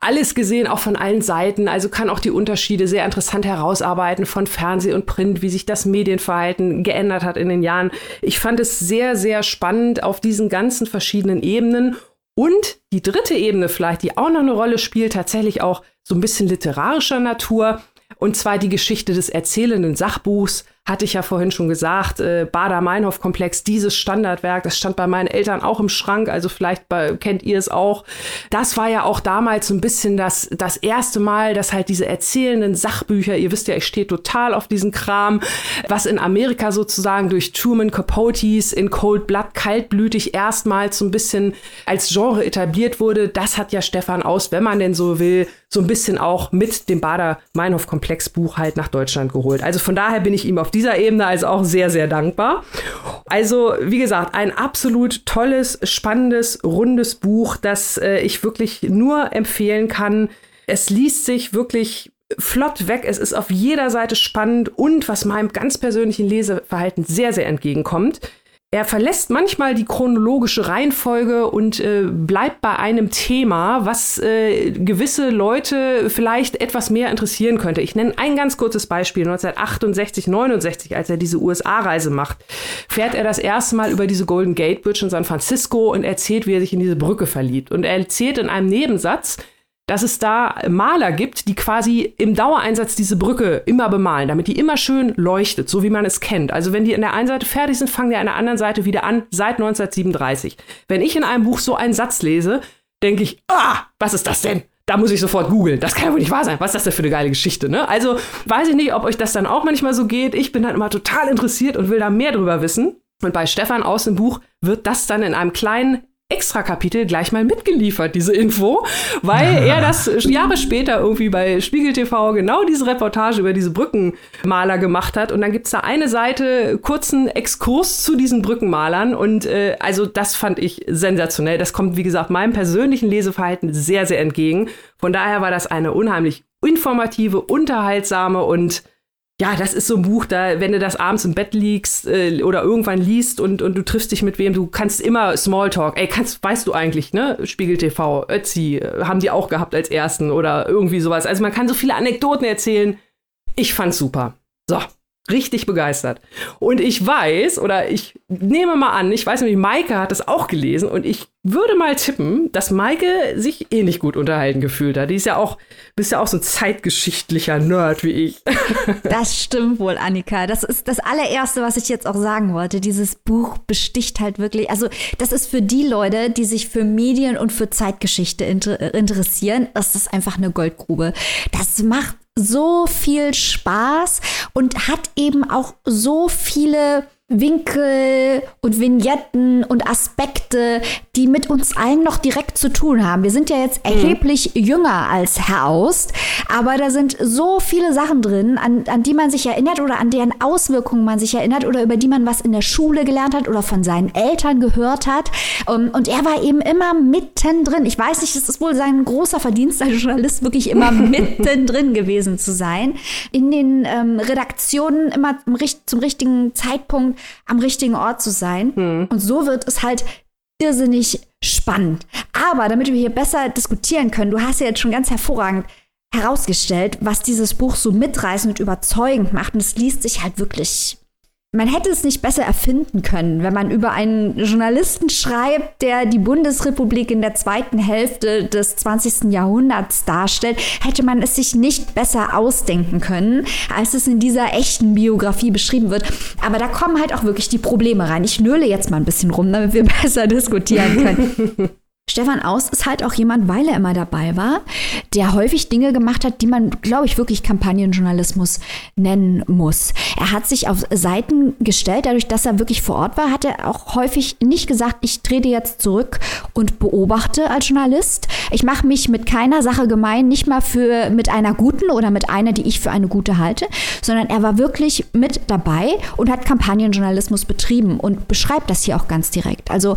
Speaker 3: alles gesehen, auch von allen Seiten. Also kann auch die Unterschiede sehr interessant herausarbeiten von Fernseh und Print, wie sich das Medienverhalten geändert hat in den Jahren. Ich fand es sehr, sehr spannend auf diesen ganzen verschiedenen Ebenen. Und die dritte Ebene vielleicht, die auch noch eine Rolle spielt, tatsächlich auch so ein bisschen literarischer Natur. Und zwar die Geschichte des erzählenden Sachbuchs hatte ich ja vorhin schon gesagt, äh, Bader-Meinhof-Komplex, dieses Standardwerk, das stand bei meinen Eltern auch im Schrank, also vielleicht bei, kennt ihr es auch. Das war ja auch damals so ein bisschen das, das erste Mal, dass halt diese erzählenden Sachbücher, ihr wisst ja, ich stehe total auf diesen Kram, was in Amerika sozusagen durch Truman Capotes in Cold Blood kaltblütig erstmals so ein bisschen als Genre etabliert wurde, das hat ja Stefan Aus, wenn man denn so will, so ein bisschen auch mit dem Bader-Meinhof-Komplex-Buch halt nach Deutschland geholt. Also von daher bin ich ihm auf dieser Ebene also auch sehr, sehr dankbar. Also, wie gesagt, ein absolut tolles, spannendes, rundes Buch, das äh, ich wirklich nur empfehlen kann. Es liest sich wirklich flott weg. Es ist auf jeder Seite spannend und was meinem ganz persönlichen Leseverhalten sehr, sehr entgegenkommt. Er verlässt manchmal die chronologische Reihenfolge und äh, bleibt bei einem Thema, was äh, gewisse Leute vielleicht etwas mehr interessieren könnte. Ich nenne ein ganz kurzes Beispiel. 1968, 69, als er diese USA-Reise macht, fährt er das erste Mal über diese Golden Gate Bridge in San Francisco und erzählt, wie er sich in diese Brücke verliebt. Und er erzählt in einem Nebensatz, dass es da Maler gibt, die quasi im Dauereinsatz diese Brücke immer bemalen, damit die immer schön leuchtet, so wie man es kennt. Also wenn die an der einen Seite fertig sind, fangen die an der anderen Seite wieder an, seit 1937. Wenn ich in einem Buch so einen Satz lese, denke ich, ah, was ist das denn? Da muss ich sofort googeln. Das kann ja wohl nicht wahr sein. Was ist das denn für eine geile Geschichte, ne? Also weiß ich nicht, ob euch das dann auch manchmal so geht. Ich bin dann immer total interessiert und will da mehr drüber wissen. Und bei Stefan aus dem Buch wird das dann in einem kleinen Extra-Kapitel gleich mal mitgeliefert, diese Info, weil er das Jahre später irgendwie bei Spiegel TV genau diese Reportage über diese Brückenmaler gemacht hat. Und dann gibt es da eine Seite, kurzen Exkurs zu diesen Brückenmalern. Und äh, also das fand ich sensationell. Das kommt, wie gesagt, meinem persönlichen Leseverhalten sehr, sehr entgegen. Von daher war das eine unheimlich informative, unterhaltsame und ja, das ist so ein Buch, da, wenn du das abends im Bett liegst äh, oder irgendwann liest und, und du triffst dich mit wem, du kannst immer Smalltalk. Ey, kannst, weißt du eigentlich, ne? Spiegel TV, Ötzi, äh, haben die auch gehabt als ersten oder irgendwie sowas. Also man kann so viele Anekdoten erzählen. Ich fand's super. So, richtig begeistert. Und ich weiß, oder ich nehme mal an, ich weiß nämlich, Maike hat das auch gelesen und ich würde mal tippen, dass Maike sich ähnlich gut unterhalten gefühlt hat. Die ist ja auch, bist ja auch so ein zeitgeschichtlicher Nerd wie ich.
Speaker 2: Das stimmt wohl, Annika. Das ist das allererste, was ich jetzt auch sagen wollte. Dieses Buch besticht halt wirklich, also das ist für die Leute, die sich für Medien und für Zeitgeschichte inter interessieren, ist das einfach eine Goldgrube. Das macht so viel Spaß und hat eben auch so viele Winkel und Vignetten und Aspekte, die mit uns allen noch direkt zu tun haben. Wir sind ja jetzt mhm. erheblich jünger als Herr Aust, aber da sind so viele Sachen drin, an, an die man sich erinnert oder an deren Auswirkungen man sich erinnert oder über die man was in der Schule gelernt hat oder von seinen Eltern gehört hat. Um, und er war eben immer mittendrin. Ich weiß nicht, es ist wohl sein großer Verdienst als Journalist, wirklich immer mittendrin gewesen zu sein. In den ähm, Redaktionen immer zum, zum richtigen Zeitpunkt am richtigen Ort zu sein. Hm. Und so wird es halt irrsinnig spannend. Aber damit wir hier besser diskutieren können, du hast ja jetzt schon ganz hervorragend herausgestellt, was dieses Buch so mitreißend und überzeugend macht. Und es liest sich halt wirklich man hätte es nicht besser erfinden können, wenn man über einen Journalisten schreibt, der die Bundesrepublik in der zweiten Hälfte des 20. Jahrhunderts darstellt, hätte man es sich nicht besser ausdenken können, als es in dieser echten Biografie beschrieben wird. Aber da kommen halt auch wirklich die Probleme rein. Ich nöle jetzt mal ein bisschen rum, damit wir besser diskutieren können. Stefan Aus ist halt auch jemand, weil er immer dabei war, der häufig Dinge gemacht hat, die man, glaube ich, wirklich Kampagnenjournalismus nennen muss. Er hat sich auf Seiten gestellt, dadurch, dass er wirklich vor Ort war, hat er auch häufig nicht gesagt, ich trete jetzt zurück und beobachte als Journalist. Ich mache mich mit keiner Sache gemein, nicht mal für mit einer guten oder mit einer, die ich für eine gute halte, sondern er war wirklich mit dabei und hat Kampagnenjournalismus betrieben und beschreibt das hier auch ganz direkt. Also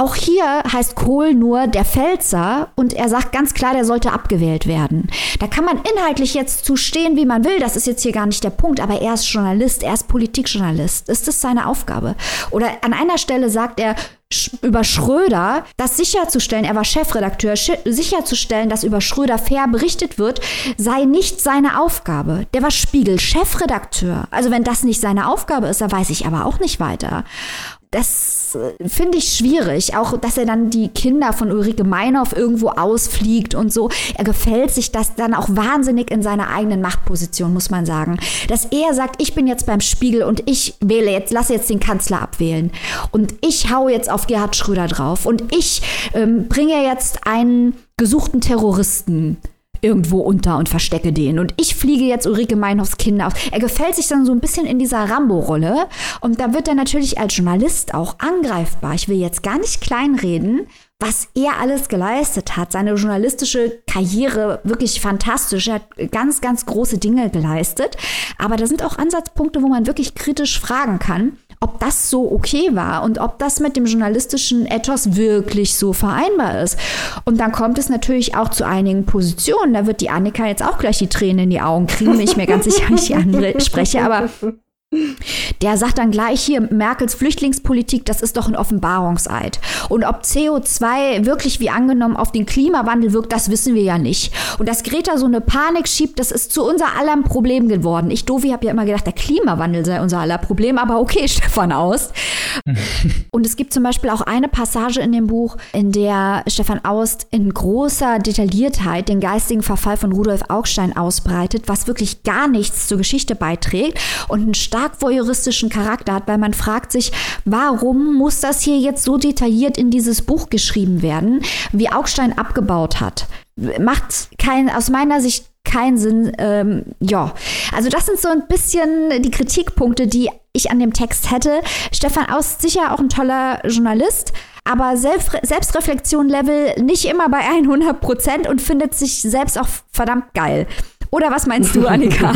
Speaker 2: auch hier heißt Kohl nur der Pfälzer und er sagt ganz klar, der sollte abgewählt werden. Da kann man inhaltlich jetzt zu stehen, wie man will, das ist jetzt hier gar nicht der Punkt, aber er ist Journalist, er ist Politikjournalist. Ist das seine Aufgabe? Oder an einer Stelle sagt er, über Schröder, das sicherzustellen, er war Chefredakteur, sicherzustellen, dass über Schröder fair berichtet wird, sei nicht seine Aufgabe. Der war Spiegel, Chefredakteur. Also wenn das nicht seine Aufgabe ist, da weiß ich aber auch nicht weiter das finde ich schwierig. Auch, dass er dann die Kinder von Ulrike Meinhoff irgendwo ausfliegt und so. Er gefällt sich das dann auch wahnsinnig in seiner eigenen Machtposition, muss man sagen. Dass er sagt, ich bin jetzt beim Spiegel und ich wähle jetzt, lasse jetzt den Kanzler abwählen. Und ich hau jetzt auf Gerhard Schröder drauf. Und ich ähm, bringe jetzt einen gesuchten Terroristen irgendwo unter und verstecke den. Und ich fliege jetzt Ulrike Meinhoffs Kinder aus. Er gefällt sich dann so ein bisschen in dieser Rambo-Rolle. Und da wird er natürlich als Journalist auch angreifbar. Ich will jetzt gar nicht kleinreden, was er alles geleistet hat. Seine journalistische Karriere wirklich fantastisch. Er hat ganz, ganz große Dinge geleistet. Aber da sind auch Ansatzpunkte, wo man wirklich kritisch fragen kann ob das so okay war und ob das mit dem journalistischen Ethos wirklich so vereinbar ist. Und dann kommt es natürlich auch zu einigen Positionen. Da wird die Annika jetzt auch gleich die Tränen in die Augen kriegen, wenn ich mir ganz sicher nicht die andere spreche. Aber der sagt dann gleich hier, Merkels Flüchtlingspolitik, das ist doch ein Offenbarungseid. Und ob CO2 wirklich wie angenommen auf den Klimawandel wirkt, das wissen wir ja nicht. Und dass Greta so eine Panik schiebt, das ist zu unser aller Problem geworden. Ich, Dovi, habe ja immer gedacht, der Klimawandel sei unser aller Problem, aber okay, Stefan Aust. Und es gibt zum Beispiel auch eine Passage in dem Buch, in der Stefan Aust in großer Detailliertheit den geistigen Verfall von Rudolf Augstein ausbreitet, was wirklich gar nichts zur Geschichte beiträgt und ein stark voyeuristischen Charakter hat, weil man fragt sich, warum muss das hier jetzt so detailliert in dieses Buch geschrieben werden, wie Augstein abgebaut hat? Macht kein, aus meiner Sicht keinen Sinn. Ähm, ja, also das sind so ein bisschen die Kritikpunkte, die ich an dem Text hätte. Stefan Aust sicher auch ein toller Journalist, aber Selbst Selbstreflexion-Level nicht immer bei 100 Prozent und findet sich selbst auch verdammt geil. Oder was meinst du, Annika?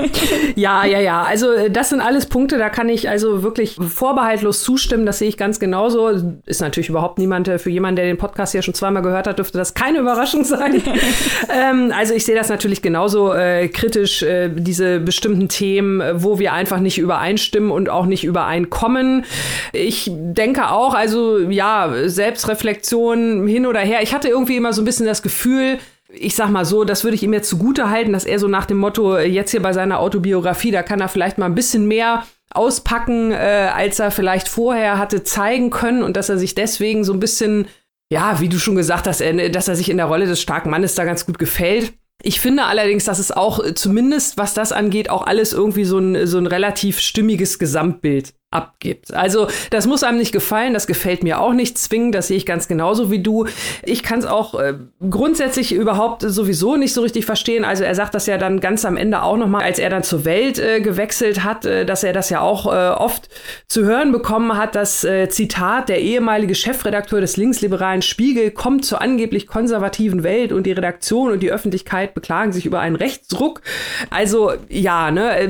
Speaker 3: ja, ja, ja. Also äh, das sind alles Punkte, da kann ich also wirklich vorbehaltlos zustimmen. Das sehe ich ganz genauso. Ist natürlich überhaupt niemand, äh, für jemanden, der den Podcast ja schon zweimal gehört hat, dürfte das keine Überraschung sein. ähm, also ich sehe das natürlich genauso äh, kritisch, äh, diese bestimmten Themen, wo wir einfach nicht übereinstimmen und auch nicht übereinkommen. Ich denke auch, also ja, Selbstreflexion hin oder her. Ich hatte irgendwie immer so ein bisschen das Gefühl, ich sag mal so, das würde ich ihm jetzt zugute halten, dass er so nach dem Motto, äh, jetzt hier bei seiner Autobiografie, da kann er vielleicht mal ein bisschen mehr auspacken, äh, als er vielleicht vorher hatte zeigen können und dass er sich deswegen so ein bisschen, ja, wie du schon gesagt hast, äh, dass er sich in der Rolle des starken Mannes da ganz gut gefällt. Ich finde allerdings, dass es auch äh, zumindest, was das angeht, auch alles irgendwie so ein, so ein relativ stimmiges Gesamtbild abgibt. Also das muss einem nicht gefallen, das gefällt mir auch nicht zwingend, das sehe ich ganz genauso wie du. Ich kann es auch äh, grundsätzlich überhaupt sowieso nicht so richtig verstehen. Also er sagt das ja dann ganz am Ende auch nochmal, als er dann zur Welt äh, gewechselt hat, äh, dass er das ja auch äh, oft zu hören bekommen hat, das äh, Zitat, der ehemalige Chefredakteur des linksliberalen Spiegel kommt zur angeblich konservativen Welt und die Redaktion und die Öffentlichkeit beklagen sich über einen Rechtsruck. Also ja, ne, äh,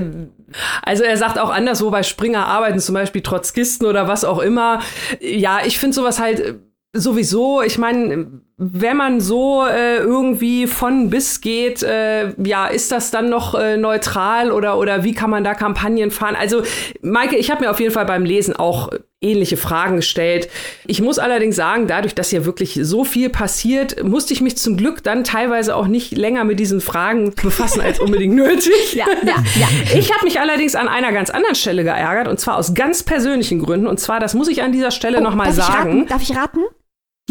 Speaker 3: also er sagt auch anderswo bei Springer arbeiten zum Beispiel Trotzkisten oder was auch immer. Ja, ich finde sowas halt sowieso, ich meine, wenn man so äh, irgendwie von bis geht, äh, ja, ist das dann noch äh, neutral oder, oder wie kann man da Kampagnen fahren? Also, Maike, ich habe mir auf jeden Fall beim Lesen auch ähnliche Fragen gestellt. Ich muss allerdings sagen, dadurch, dass hier wirklich so viel passiert, musste ich mich zum Glück dann teilweise auch nicht länger mit diesen Fragen befassen als unbedingt nötig. ja, ja, ja. Ich habe mich allerdings an einer ganz anderen Stelle geärgert und zwar aus ganz persönlichen Gründen. Und zwar, das muss ich an dieser Stelle oh, nochmal sagen.
Speaker 2: Ich darf ich raten?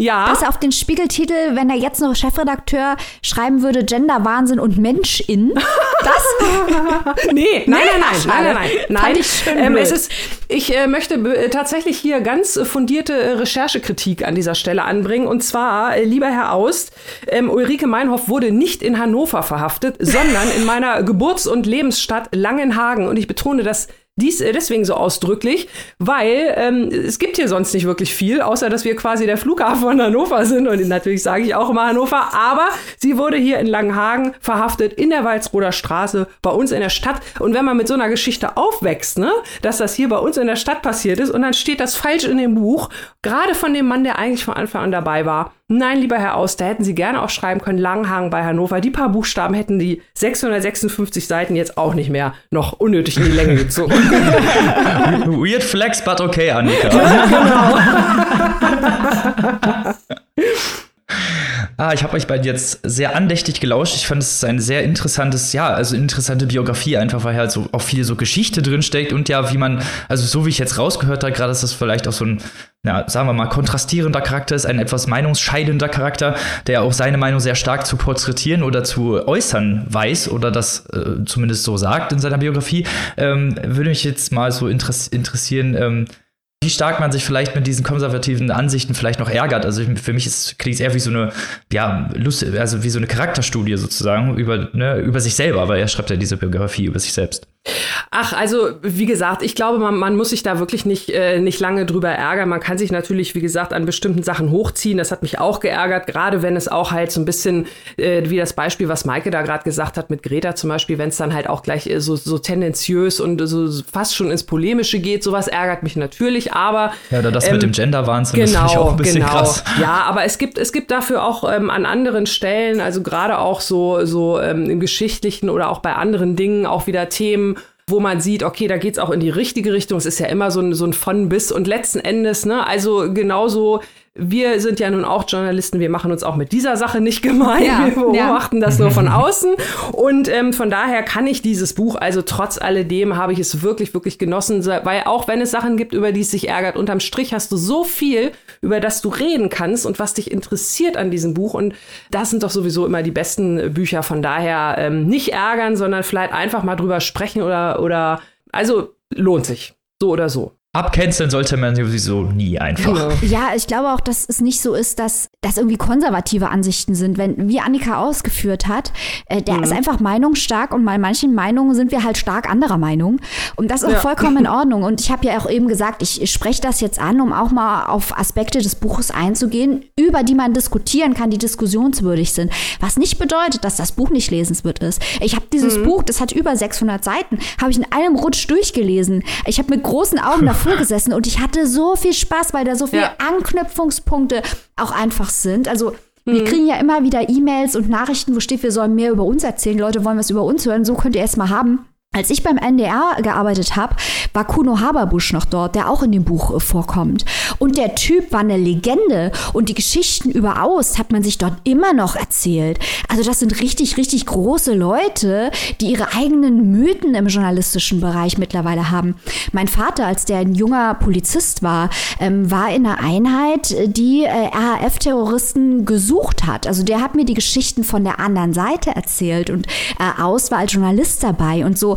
Speaker 3: Ja.
Speaker 2: Dass auf den Spiegeltitel, wenn er jetzt noch Chefredakteur schreiben würde, Gender, Wahnsinn und Mensch in. Das?
Speaker 3: nee, nein, nein, nein, nein, nein, nein, nein. Ich, ähm, es ist, ich äh, möchte äh, tatsächlich hier ganz fundierte äh, Recherchekritik an dieser Stelle anbringen. Und zwar, äh, lieber Herr Aust, ähm, Ulrike Meinhoff wurde nicht in Hannover verhaftet, sondern in meiner Geburts- und Lebensstadt Langenhagen. Und ich betone das dies äh, deswegen so ausdrücklich, weil ähm, es gibt hier sonst nicht wirklich viel, außer dass wir quasi der Flughafen von Hannover sind. Und natürlich sage ich auch immer Hannover, aber sie wurde hier in Langenhagen verhaftet, in der Walzroder Straße, bei uns in der Stadt. Und wenn man mit so einer Geschichte aufwächst, ne, dass das hier bei uns in der Stadt passiert ist und dann steht das falsch in dem Buch, gerade von dem Mann, der eigentlich von Anfang an dabei war, Nein, lieber Herr Aus, da hätten Sie gerne auch schreiben können, Langhagen bei Hannover. Die paar Buchstaben hätten die 656 Seiten jetzt auch nicht mehr noch unnötig in die Länge gezogen.
Speaker 1: Weird flex, but okay, Annika. genau. Ah, ich habe euch beide jetzt sehr andächtig gelauscht. Ich fand es ist ein sehr interessantes, ja, also interessante Biografie, einfach weil halt so auch viel so Geschichte drinsteckt und ja, wie man, also so wie ich jetzt rausgehört habe, gerade ist das vielleicht auch so ein, ja, sagen wir mal, kontrastierender Charakter ist, ein etwas meinungsscheidender Charakter, der auch seine Meinung sehr stark zu porträtieren oder zu äußern weiß oder das äh, zumindest so sagt in seiner Biografie. Ähm, würde mich jetzt mal so interessieren, ähm, wie stark man sich vielleicht mit diesen konservativen Ansichten vielleicht noch ärgert. Also für mich ist, klingt es eher wie so eine, ja, Lust, also wie so eine Charakterstudie sozusagen über, ne, über sich selber, aber er schreibt ja diese Biografie über sich selbst.
Speaker 3: Ach, also wie gesagt, ich glaube, man, man muss sich da wirklich nicht, äh, nicht lange drüber ärgern. Man kann sich natürlich, wie gesagt, an bestimmten Sachen hochziehen. Das hat mich auch geärgert, gerade wenn es auch halt so ein bisschen, äh, wie das Beispiel, was Maike da gerade gesagt hat mit Greta zum Beispiel, wenn es dann halt auch gleich äh, so, so tendenziös und so fast schon ins Polemische geht, sowas ärgert mich natürlich, aber.
Speaker 1: Ja, oder das ähm, mit dem Gender-Wahnsinn,
Speaker 3: genau,
Speaker 1: das ich auch ein bisschen
Speaker 3: genau.
Speaker 1: krass.
Speaker 3: Ja, aber es gibt, es gibt dafür auch ähm, an anderen Stellen, also gerade auch so, so ähm, im Geschichtlichen oder auch bei anderen Dingen auch wieder Themen, wo man sieht, okay, da geht's auch in die richtige Richtung. Es ist ja immer so ein, so ein von bis und letzten Endes, ne, also genauso wir sind ja nun auch Journalisten, wir machen uns auch mit dieser Sache nicht gemein. Ja, wir beobachten ja. das nur von außen. Und ähm, von daher kann ich dieses Buch, also trotz alledem habe ich es wirklich, wirklich genossen, weil auch wenn es Sachen gibt, über die es sich ärgert, unterm Strich hast du so viel, über das du reden kannst und was dich interessiert an diesem Buch. Und das sind doch sowieso immer die besten Bücher. Von daher ähm, nicht ärgern, sondern vielleicht einfach mal drüber sprechen oder, oder, also lohnt sich. So oder so.
Speaker 1: Abcanceln sollte man sowieso nie einfach.
Speaker 2: Ja, ich glaube auch, dass es nicht so ist, dass das irgendwie konservative Ansichten sind. Wenn, wie Annika ausgeführt hat, äh, der mhm. ist einfach meinungsstark und bei manchen Meinungen sind wir halt stark anderer Meinung. Und das ist ja. auch vollkommen in Ordnung. Und ich habe ja auch eben gesagt, ich, ich spreche das jetzt an, um auch mal auf Aspekte des Buches einzugehen, über die man diskutieren kann, die diskussionswürdig sind. Was nicht bedeutet, dass das Buch nicht lesenswert ist. Ich habe dieses mhm. Buch, das hat über 600 Seiten, habe ich in einem Rutsch durchgelesen. Ich habe mit großen Augen davor davor gesessen und ich hatte so viel Spaß, weil da so viele ja. Anknüpfungspunkte auch einfach sind. Also wir mhm. kriegen ja immer wieder E-Mails und Nachrichten, wo steht, wir sollen mehr über uns erzählen. Leute wollen was über uns hören. So könnt ihr es mal haben. Als ich beim NDR gearbeitet habe, war Kuno Haberbusch noch dort, der auch in dem Buch äh, vorkommt. Und der Typ war eine Legende und die Geschichten über Aust hat man sich dort immer noch erzählt. Also das sind richtig, richtig große Leute, die ihre eigenen Mythen im journalistischen Bereich mittlerweile haben. Mein Vater, als der ein junger Polizist war, ähm, war in einer Einheit, die äh, RAF-Terroristen gesucht hat. Also der hat mir die Geschichten von der anderen Seite erzählt und äh, Aust war als Journalist dabei und so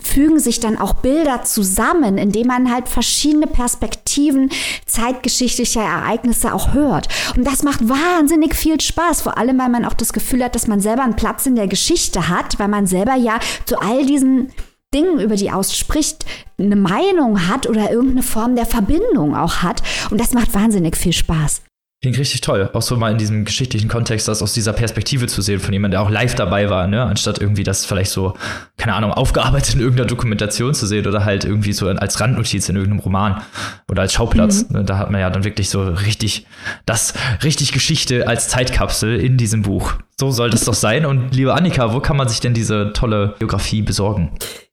Speaker 2: fügen sich dann auch Bilder zusammen, indem man halt verschiedene Perspektiven zeitgeschichtlicher Ereignisse auch hört. Und das macht wahnsinnig viel Spaß, vor allem weil man auch das Gefühl hat, dass man selber einen Platz in der Geschichte hat, weil man selber ja zu all diesen Dingen, über die ausspricht, eine Meinung hat oder irgendeine Form der Verbindung auch hat. Und das macht wahnsinnig viel Spaß.
Speaker 1: Klingt richtig toll, auch so mal in diesem geschichtlichen Kontext, das aus dieser Perspektive zu sehen, von jemandem, der auch live dabei war, ne? anstatt irgendwie das vielleicht so, keine Ahnung, aufgearbeitet in irgendeiner Dokumentation zu sehen oder halt irgendwie so als Randnotiz in irgendeinem Roman oder als Schauplatz. Mhm. Ne? Da hat man ja dann wirklich so richtig, das, richtig Geschichte als Zeitkapsel in diesem Buch. So soll das doch sein. Und liebe Annika, wo kann man sich denn diese tolle Biografie besorgen?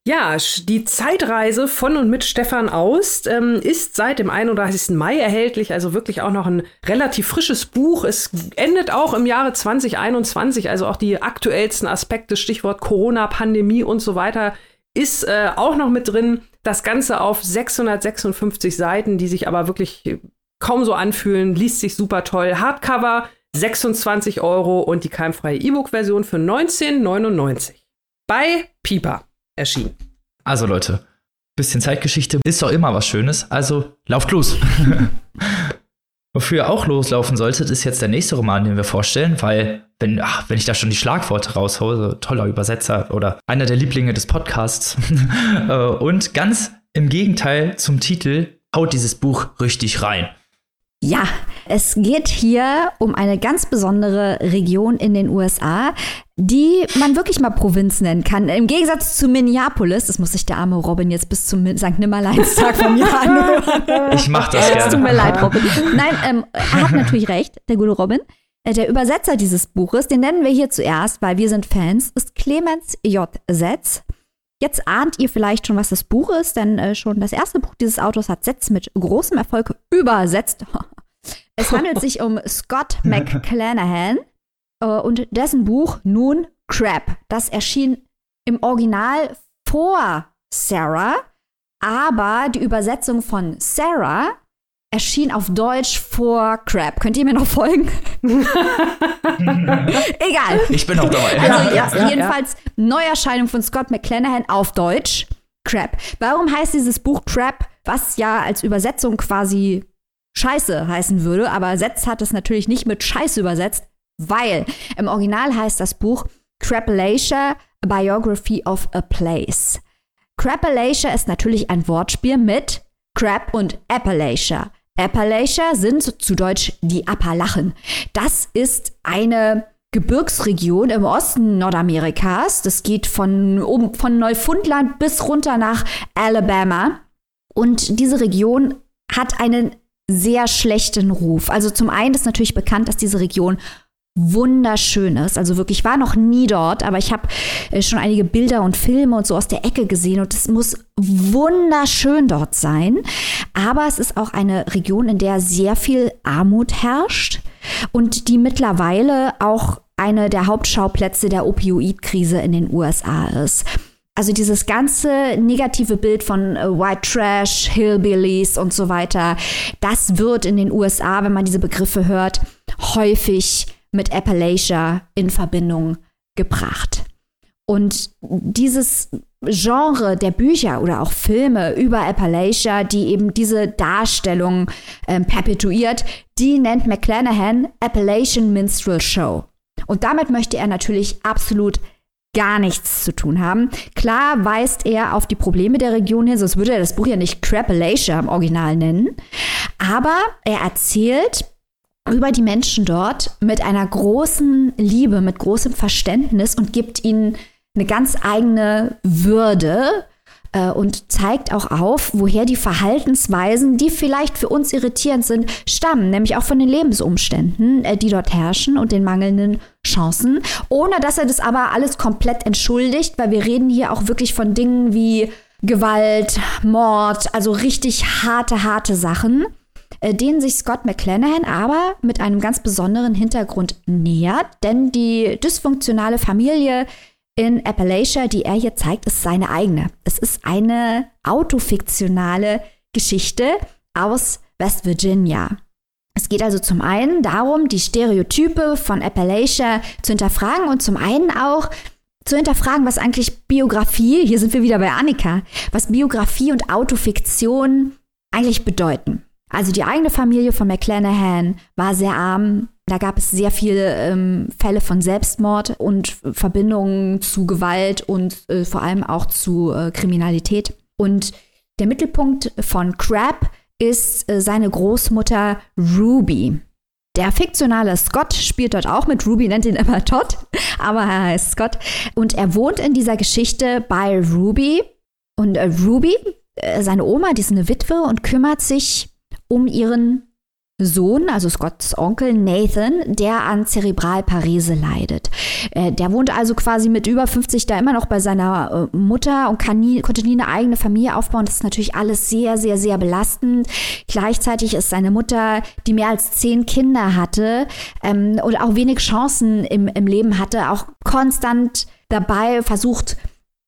Speaker 3: Ja, die Zeitreise von und mit Stefan Aust ähm, ist seit dem 31. Mai erhältlich, also wirklich auch noch ein relativ frisches Buch. Es endet auch im Jahre 2021, also auch die aktuellsten Aspekte, Stichwort Corona, Pandemie und so weiter, ist äh, auch noch mit drin. Das Ganze auf 656 Seiten, die sich aber wirklich kaum so anfühlen, liest sich super toll. Hardcover 26 Euro und die keimfreie E-Book-Version für 19,99 bei Piper erschienen.
Speaker 1: Also Leute, bisschen Zeitgeschichte ist doch immer was Schönes, also lauft los. Wofür ihr auch loslaufen solltet, ist jetzt der nächste Roman, den wir vorstellen, weil, wenn, ach, wenn ich da schon die Schlagworte raushole, toller Übersetzer oder einer der Lieblinge des Podcasts. Äh, und ganz im Gegenteil zum Titel haut dieses Buch richtig rein.
Speaker 2: Ja, es geht hier um eine ganz besondere Region in den USA, die man wirklich mal Provinz nennen kann. Im Gegensatz zu Minneapolis, das muss sich der arme Robin jetzt bis zum St. Nimmerleinstag von mir anhören.
Speaker 1: Ich mach das gerne.
Speaker 2: Es tut mir leid, Robin. Nein, ähm, er hat natürlich recht, der gute Robin. Äh, der Übersetzer dieses Buches, den nennen wir hier zuerst, weil wir sind Fans, ist Clemens J. Setz. Jetzt ahnt ihr vielleicht schon, was das Buch ist, denn äh, schon das erste Buch dieses Autors hat Setz mit großem Erfolg übersetzt. es handelt sich um Scott McClanahan äh, und dessen Buch nun Crap. Das erschien im Original vor Sarah, aber die Übersetzung von Sarah erschien auf Deutsch vor Crap. Könnt ihr mir noch folgen? Egal.
Speaker 1: Ich bin auch dabei.
Speaker 2: Also ja, ja, jedenfalls ja. Neuerscheinung von Scott McClanahan auf Deutsch. Crap. Warum heißt dieses Buch Crap, was ja als Übersetzung quasi Scheiße heißen würde, aber Setz hat es natürlich nicht mit Scheiße übersetzt, weil im Original heißt das Buch Crapalacia, A Biography of a Place. Crapalacia ist natürlich ein Wortspiel mit Crap und Appalachia. Appalachia sind zu Deutsch die Appalachen. Das ist eine Gebirgsregion im Osten Nordamerikas. Das geht von, um, von Neufundland bis runter nach Alabama. Und diese Region hat einen sehr schlechten Ruf. Also zum einen ist natürlich bekannt, dass diese Region wunderschön ist. Also wirklich, ich war noch nie dort, aber ich habe äh, schon einige Bilder und Filme und so aus der Ecke gesehen und es muss wunderschön dort sein. Aber es ist auch eine Region, in der sehr viel Armut herrscht und die mittlerweile auch eine der Hauptschauplätze der Opioidkrise in den USA ist. Also dieses ganze negative Bild von äh, White Trash, Hillbillies und so weiter, das wird in den USA, wenn man diese Begriffe hört, häufig mit Appalachia in Verbindung gebracht. Und dieses Genre der Bücher oder auch Filme über Appalachia, die eben diese Darstellung ähm, perpetuiert, die nennt McClanahan Appalachian Minstrel Show. Und damit möchte er natürlich absolut gar nichts zu tun haben. Klar weist er auf die Probleme der Region hin, sonst würde er das Buch ja nicht Crapalacia im Original nennen. Aber er erzählt über die Menschen dort mit einer großen Liebe, mit großem Verständnis und gibt ihnen eine ganz eigene Würde und zeigt auch auf, woher die Verhaltensweisen, die vielleicht für uns irritierend sind, stammen, nämlich auch von den Lebensumständen, äh, die dort herrschen und den mangelnden Chancen, ohne dass er das aber alles komplett entschuldigt, weil wir reden hier auch wirklich von Dingen wie Gewalt, Mord, also richtig harte, harte Sachen. Äh, denen sich Scott McClanahan aber mit einem ganz besonderen Hintergrund nähert, denn die dysfunktionale Familie in Appalachia, die er hier zeigt, ist seine eigene. Es ist eine autofiktionale Geschichte aus West Virginia. Es geht also zum einen darum, die Stereotype von Appalachia zu hinterfragen und zum einen auch zu hinterfragen, was eigentlich Biografie, hier sind wir wieder bei Annika, was Biografie und Autofiktion eigentlich bedeuten. Also die eigene Familie von McClanahan war sehr arm. Da gab es sehr viele ähm, Fälle von Selbstmord und Verbindungen zu Gewalt und äh, vor allem auch zu äh, Kriminalität. Und der Mittelpunkt von Crab ist äh, seine Großmutter Ruby. Der fiktionale Scott spielt dort auch mit. Ruby nennt ihn immer Todd, aber er heißt Scott. Und er wohnt in dieser Geschichte bei Ruby. Und äh, Ruby, äh, seine Oma, die ist eine Witwe und kümmert sich um ihren Sohn, also Scotts Onkel Nathan, der an Zerebralparese leidet. Äh, der wohnt also quasi mit über 50 da immer noch bei seiner äh, Mutter und nie, konnte nie eine eigene Familie aufbauen. Das ist natürlich alles sehr, sehr, sehr belastend. Gleichzeitig ist seine Mutter, die mehr als zehn Kinder hatte ähm, und auch wenig Chancen im, im Leben hatte, auch konstant dabei versucht,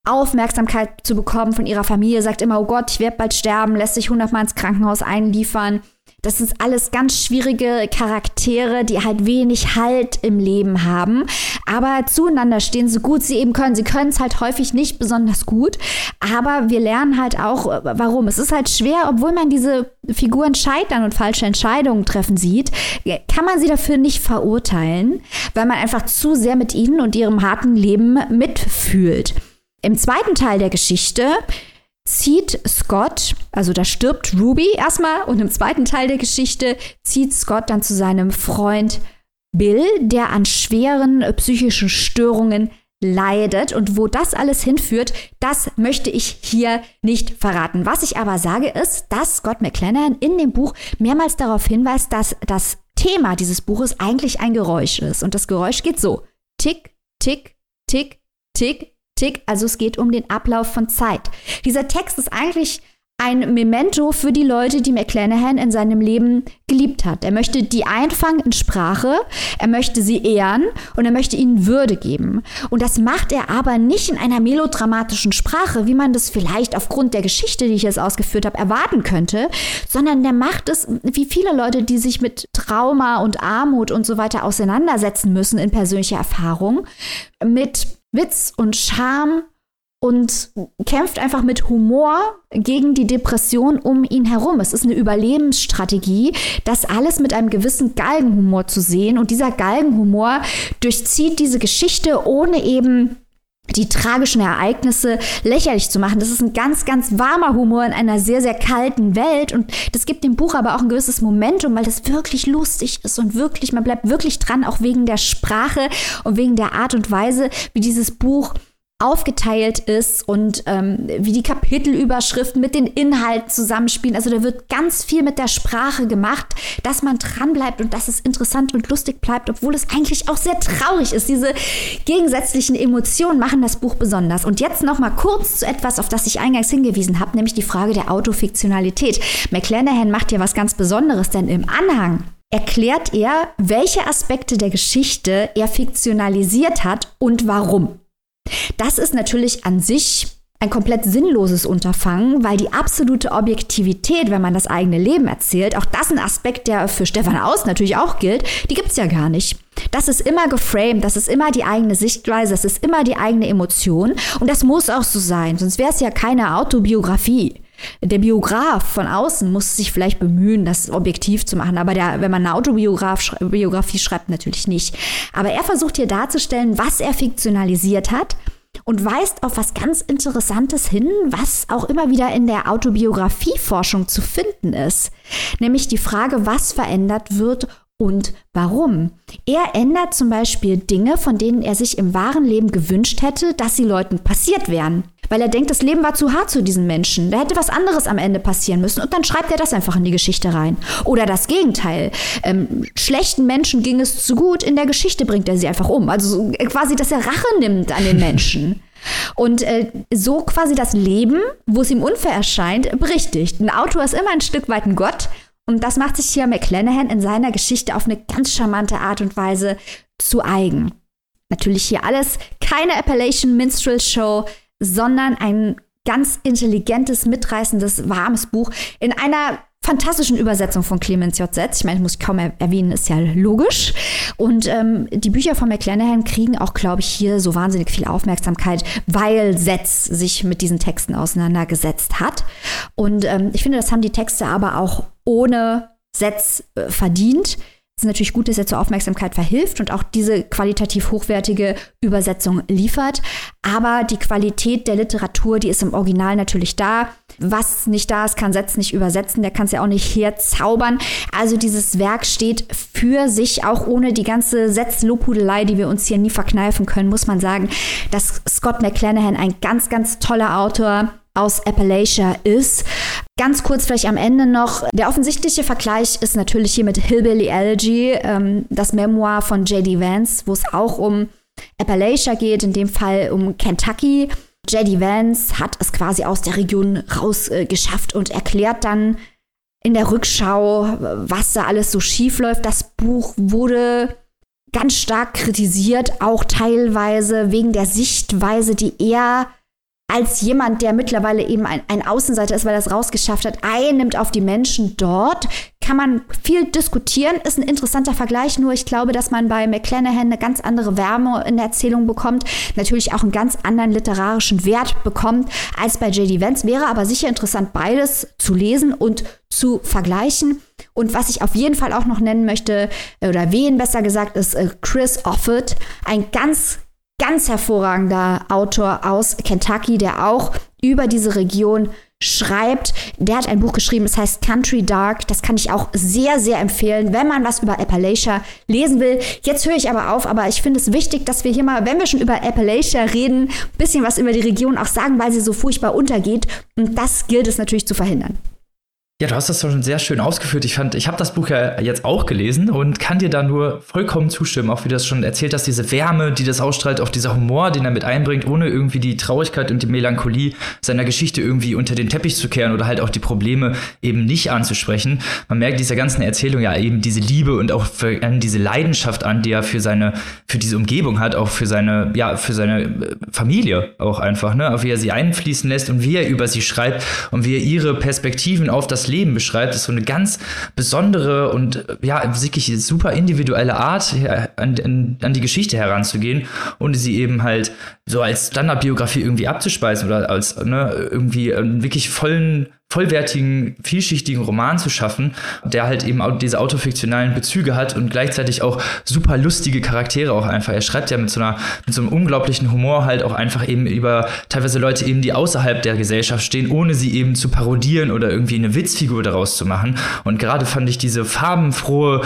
Speaker 2: Aufmerksamkeit zu bekommen von ihrer Familie, sagt immer, oh Gott, ich werde bald sterben, lässt sich hundertmal ins Krankenhaus einliefern. Das sind alles ganz schwierige Charaktere, die halt wenig Halt im Leben haben, aber zueinander stehen so gut sie eben können. Sie können es halt häufig nicht besonders gut, aber wir lernen halt auch, warum. Es ist halt schwer, obwohl man diese Figuren scheitern und falsche Entscheidungen treffen sieht, kann man sie dafür nicht verurteilen, weil man einfach zu sehr mit ihnen und ihrem harten Leben mitfühlt. Im zweiten Teil der Geschichte zieht Scott, also da stirbt Ruby erstmal und im zweiten Teil der Geschichte zieht Scott dann zu seinem Freund Bill, der an schweren psychischen Störungen leidet. Und wo das alles hinführt, das möchte ich hier nicht verraten. Was ich aber sage ist, dass Scott McLennan in dem Buch mehrmals darauf hinweist, dass das Thema dieses Buches eigentlich ein Geräusch ist. Und das Geräusch geht so: Tick, tick, tick, tick, Tick, also es geht um den Ablauf von Zeit. Dieser Text ist eigentlich ein Memento für die Leute, die McClanahan in seinem Leben geliebt hat. Er möchte die einfangen in Sprache, er möchte sie ehren und er möchte ihnen Würde geben. Und das macht er aber nicht in einer melodramatischen Sprache, wie man das vielleicht aufgrund der Geschichte, die ich jetzt ausgeführt habe, erwarten könnte, sondern der macht es wie viele Leute, die sich mit Trauma und Armut und so weiter auseinandersetzen müssen in persönlicher Erfahrung, mit Witz und Charme und kämpft einfach mit Humor gegen die Depression um ihn herum. Es ist eine Überlebensstrategie, das alles mit einem gewissen Galgenhumor zu sehen. Und dieser Galgenhumor durchzieht diese Geschichte, ohne eben die tragischen Ereignisse lächerlich zu machen. Das ist ein ganz, ganz warmer Humor in einer sehr, sehr kalten Welt. Und das gibt dem Buch aber auch ein gewisses Momentum, weil das wirklich lustig ist und wirklich, man bleibt wirklich dran, auch wegen der Sprache und wegen der Art und Weise, wie dieses Buch aufgeteilt ist und ähm, wie die Kapitelüberschriften mit den Inhalten zusammenspielen. Also da wird ganz viel mit der Sprache gemacht, dass man dran bleibt und dass es interessant und lustig bleibt, obwohl es eigentlich auch sehr traurig ist. Diese gegensätzlichen Emotionen machen das Buch besonders. Und jetzt noch mal kurz zu etwas, auf das ich eingangs hingewiesen habe, nämlich die Frage der Autofiktionalität. McClanahan macht ja was ganz Besonderes, denn im Anhang erklärt er, welche Aspekte der Geschichte er fiktionalisiert hat und warum. Das ist natürlich an sich ein komplett sinnloses Unterfangen, weil die absolute Objektivität, wenn man das eigene Leben erzählt, auch das ein Aspekt, der für Stefan Aus natürlich auch gilt, die gibt es ja gar nicht. Das ist immer geframed, das ist immer die eigene Sichtweise, das ist immer die eigene Emotion und das muss auch so sein, sonst wäre es ja keine Autobiografie. Der Biograf von außen muss sich vielleicht bemühen, das objektiv zu machen, aber der, wenn man eine Autobiografie schreibt, natürlich nicht. Aber er versucht hier darzustellen, was er fiktionalisiert hat und weist auf was ganz Interessantes hin, was auch immer wieder in der Autobiografieforschung zu finden ist. Nämlich die Frage, was verändert wird und warum. Er ändert zum Beispiel Dinge, von denen er sich im wahren Leben gewünscht hätte, dass sie Leuten passiert wären. Weil er denkt, das Leben war zu hart zu diesen Menschen. Da hätte was anderes am Ende passieren müssen und dann schreibt er das einfach in die Geschichte rein. Oder das Gegenteil. Ähm, schlechten Menschen ging es zu gut, in der Geschichte bringt er sie einfach um. Also quasi, dass er Rache nimmt an den Menschen. Und äh, so quasi das Leben, wo es ihm unfair erscheint, berichtigt. Ein Autor ist immer ein Stück weit ein Gott und das macht sich hier McClanahan in seiner Geschichte auf eine ganz charmante Art und Weise zu eigen. Natürlich hier alles keine Appalachian Minstrel Show, sondern ein ganz intelligentes, mitreißendes, warmes Buch in einer fantastischen Übersetzung von Clemens J. Setz. Ich meine, muss ich kaum erwähnen, ist ja logisch. Und ähm, die Bücher von McClanahan kriegen auch, glaube ich, hier so wahnsinnig viel Aufmerksamkeit, weil Setz sich mit diesen Texten auseinandergesetzt hat. Und ähm, ich finde, das haben die Texte aber auch ohne Setz äh, verdient. Es ist natürlich gut, dass er zur Aufmerksamkeit verhilft und auch diese qualitativ hochwertige Übersetzung liefert. Aber die Qualität der Literatur, die ist im Original natürlich da. Was nicht da ist, kann Setz nicht übersetzen. Der kann es ja auch nicht herzaubern. Also dieses Werk steht für sich, auch ohne die ganze Setz-Lobhudelei, die wir uns hier nie verkneifen können, muss man sagen, dass Scott McClanahan ein ganz, ganz toller Autor aus Appalachia ist. Ganz kurz vielleicht am Ende noch. Der offensichtliche Vergleich ist natürlich hier mit Hillbilly Elegy, ähm, das Memoir von J.D. Vance, wo es auch um Appalachia geht, in dem Fall um Kentucky. J.D. Vance hat es quasi aus der Region rausgeschafft äh, und erklärt dann in der Rückschau, was da alles so schief läuft. Das Buch wurde ganz stark kritisiert, auch teilweise wegen der Sichtweise, die er als jemand, der mittlerweile eben ein, ein Außenseiter ist, weil er es rausgeschafft hat, einnimmt auf die Menschen dort, kann man viel diskutieren, ist ein interessanter Vergleich, nur ich glaube, dass man bei McClanahan eine ganz andere Wärme in der Erzählung bekommt, natürlich auch einen ganz anderen literarischen Wert bekommt als bei J.D. Vance, wäre aber sicher interessant, beides zu lesen und zu vergleichen. Und was ich auf jeden Fall auch noch nennen möchte, oder wen besser gesagt, ist äh, Chris Offord, ein ganz ganz hervorragender Autor aus Kentucky, der auch über diese Region schreibt. Der hat ein Buch geschrieben, das heißt Country Dark. Das kann ich auch sehr, sehr empfehlen, wenn man was über Appalachia lesen will. Jetzt höre ich aber auf, aber ich finde es wichtig, dass wir hier mal, wenn wir schon über Appalachia reden, ein bisschen was über die Region auch sagen, weil sie so furchtbar untergeht. Und das gilt es natürlich zu verhindern.
Speaker 1: Ja, du hast das schon sehr schön ausgeführt. Ich fand, ich habe das Buch ja jetzt auch gelesen und kann dir da nur vollkommen zustimmen, auch wie du das schon erzählt hast, diese Wärme, die das ausstrahlt, auch dieser Humor, den er mit einbringt, ohne irgendwie die Traurigkeit und die Melancholie seiner Geschichte irgendwie unter den Teppich zu kehren oder halt auch die Probleme eben nicht anzusprechen. Man merkt dieser ganzen Erzählung ja eben diese Liebe und auch für, äh, diese Leidenschaft an, die er für seine, für diese Umgebung hat, auch für seine, ja, für seine äh, Familie auch einfach, ne, auch wie er sie einfließen lässt und wie er über sie schreibt und wie er ihre Perspektiven auf das Leben beschreibt, ist so eine ganz besondere und ja, wirklich super individuelle Art, an, an, die Geschichte heranzugehen und sie eben halt so als Standardbiografie irgendwie abzuspeisen oder als ne, irgendwie einen wirklich vollen vollwertigen, vielschichtigen Roman zu schaffen, der halt eben diese autofiktionalen Bezüge hat und gleichzeitig auch super lustige Charaktere auch einfach. Er schreibt ja mit so einer, mit so einem unglaublichen Humor halt auch einfach eben über teilweise Leute eben, die außerhalb der Gesellschaft stehen, ohne sie eben zu parodieren oder irgendwie eine Witzfigur daraus zu machen. Und gerade fand ich diese farbenfrohe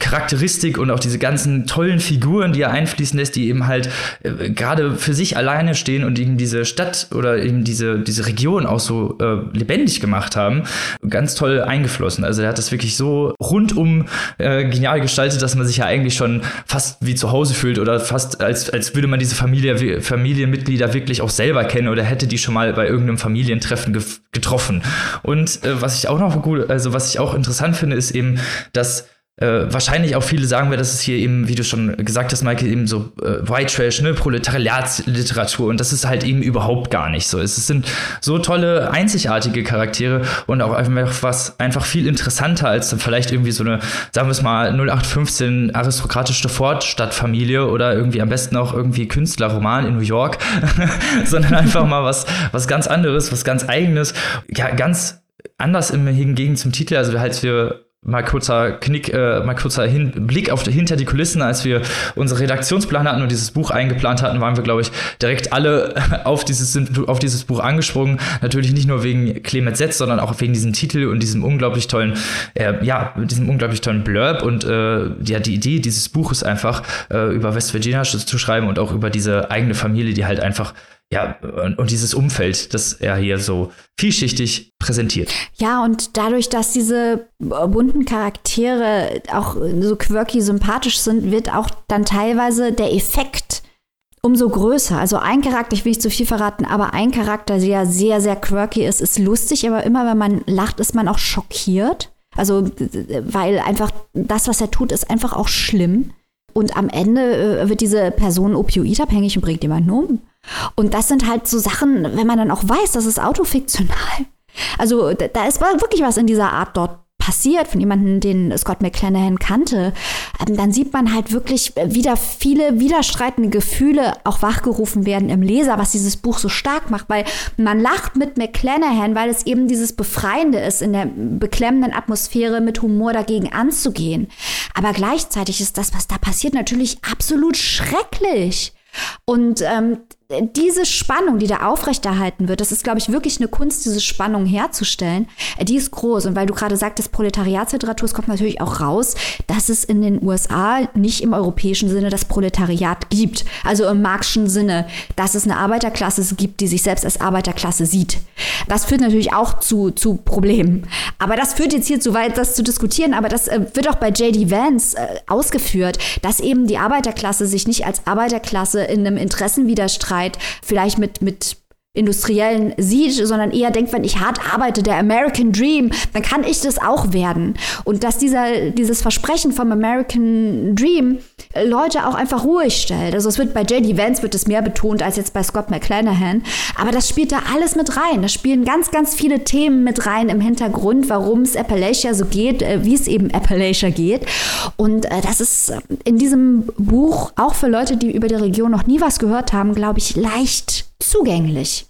Speaker 1: Charakteristik und auch diese ganzen tollen Figuren, die er einfließen lässt, die eben halt äh, gerade für sich alleine stehen und eben diese Stadt oder eben diese, diese Region auch so äh, lebendig gemacht haben, ganz toll eingeflossen. Also er hat das wirklich so rundum äh, genial gestaltet, dass man sich ja eigentlich schon fast wie zu Hause fühlt oder fast als, als würde man diese Familie, Familienmitglieder wirklich auch selber kennen oder hätte die schon mal bei irgendeinem Familientreffen ge getroffen. Und äh, was ich auch noch gut, also was ich auch interessant finde, ist eben, dass äh, wahrscheinlich auch viele sagen wir, dass es hier eben, wie du schon gesagt hast, Michael, eben so äh, White Trash, ne, Proletariatsliteratur. Und das ist halt eben überhaupt gar nicht so. Es sind so tolle, einzigartige Charaktere und auch einfach was einfach viel interessanter als dann vielleicht irgendwie so eine, sagen wir es mal, 0815 aristokratische Fortstadtfamilie oder irgendwie am besten auch irgendwie Künstlerroman in New York, sondern einfach mal was, was ganz anderes, was ganz eigenes, ja, ganz anders im hingegen zum Titel, also halt wir mal kurzer Knick, äh, mal kurzer Hin Blick auf hinter die Kulissen, als wir unsere Redaktionsplan hatten und dieses Buch eingeplant hatten, waren wir, glaube ich, direkt alle auf dieses, auf dieses Buch angesprungen. Natürlich nicht nur wegen Clemens Setz, sondern auch wegen diesem Titel und diesem unglaublich tollen, äh, ja, diesem unglaublich tollen Blurb und äh, ja, die Idee dieses Buches einfach äh, über West Virginia zu schreiben und auch über diese eigene Familie, die halt einfach ja, und, dieses Umfeld, das er hier so vielschichtig präsentiert.
Speaker 2: Ja, und dadurch, dass diese bunten Charaktere auch so quirky sympathisch sind, wird auch dann teilweise der Effekt umso größer. Also ein Charakter, ich will nicht zu viel verraten, aber ein Charakter, der sehr, sehr quirky ist, ist lustig, aber immer wenn man lacht, ist man auch schockiert. Also, weil einfach das, was er tut, ist einfach auch schlimm. Und am Ende äh, wird diese Person opioidabhängig und bringt jemanden um. Und das sind halt so Sachen, wenn man dann auch weiß, das ist autofiktional. Also da ist wirklich was in dieser Art dort passiert, von jemandem, den Scott McClanahan kannte, ähm, dann sieht man halt wirklich wieder viele widerstreitende Gefühle auch wachgerufen werden im Leser, was dieses Buch so stark macht, weil man lacht mit McClanahan, weil es eben dieses Befreiende ist, in der beklemmenden Atmosphäre mit Humor dagegen anzugehen. Aber gleichzeitig ist das, was da passiert, natürlich absolut schrecklich. Und ähm, diese Spannung, die da aufrechterhalten wird, das ist, glaube ich, wirklich eine Kunst, diese Spannung herzustellen, die ist groß. Und weil du gerade sagtest, Proletariatsliteratur, es kommt natürlich auch raus, dass es in den USA nicht im europäischen Sinne das Proletariat gibt. Also im marxischen Sinne, dass es eine Arbeiterklasse gibt, die sich selbst als Arbeiterklasse sieht. Das führt natürlich auch zu, zu Problemen. Aber das führt jetzt hier zu weit, das zu diskutieren. Aber das äh, wird auch bei J.D. Vance äh, ausgeführt, dass eben die Arbeiterklasse sich nicht als Arbeiterklasse in einem Interessenwiderstreit Zeit vielleicht mit, mit Industriellen sieht, sondern eher denkt, wenn ich hart arbeite, der American Dream, dann kann ich das auch werden. Und dass dieser, dieses Versprechen vom American Dream äh, Leute auch einfach ruhig stellt. Also es wird bei J.D. Vance wird es mehr betont als jetzt bei Scott McClanahan. Aber das spielt da alles mit rein. Da spielen ganz, ganz viele Themen mit rein im Hintergrund, warum es Appalachia so geht, äh, wie es eben Appalachia geht. Und äh, das ist in diesem Buch auch für Leute, die über die Region noch nie was gehört haben, glaube ich, leicht zugänglich.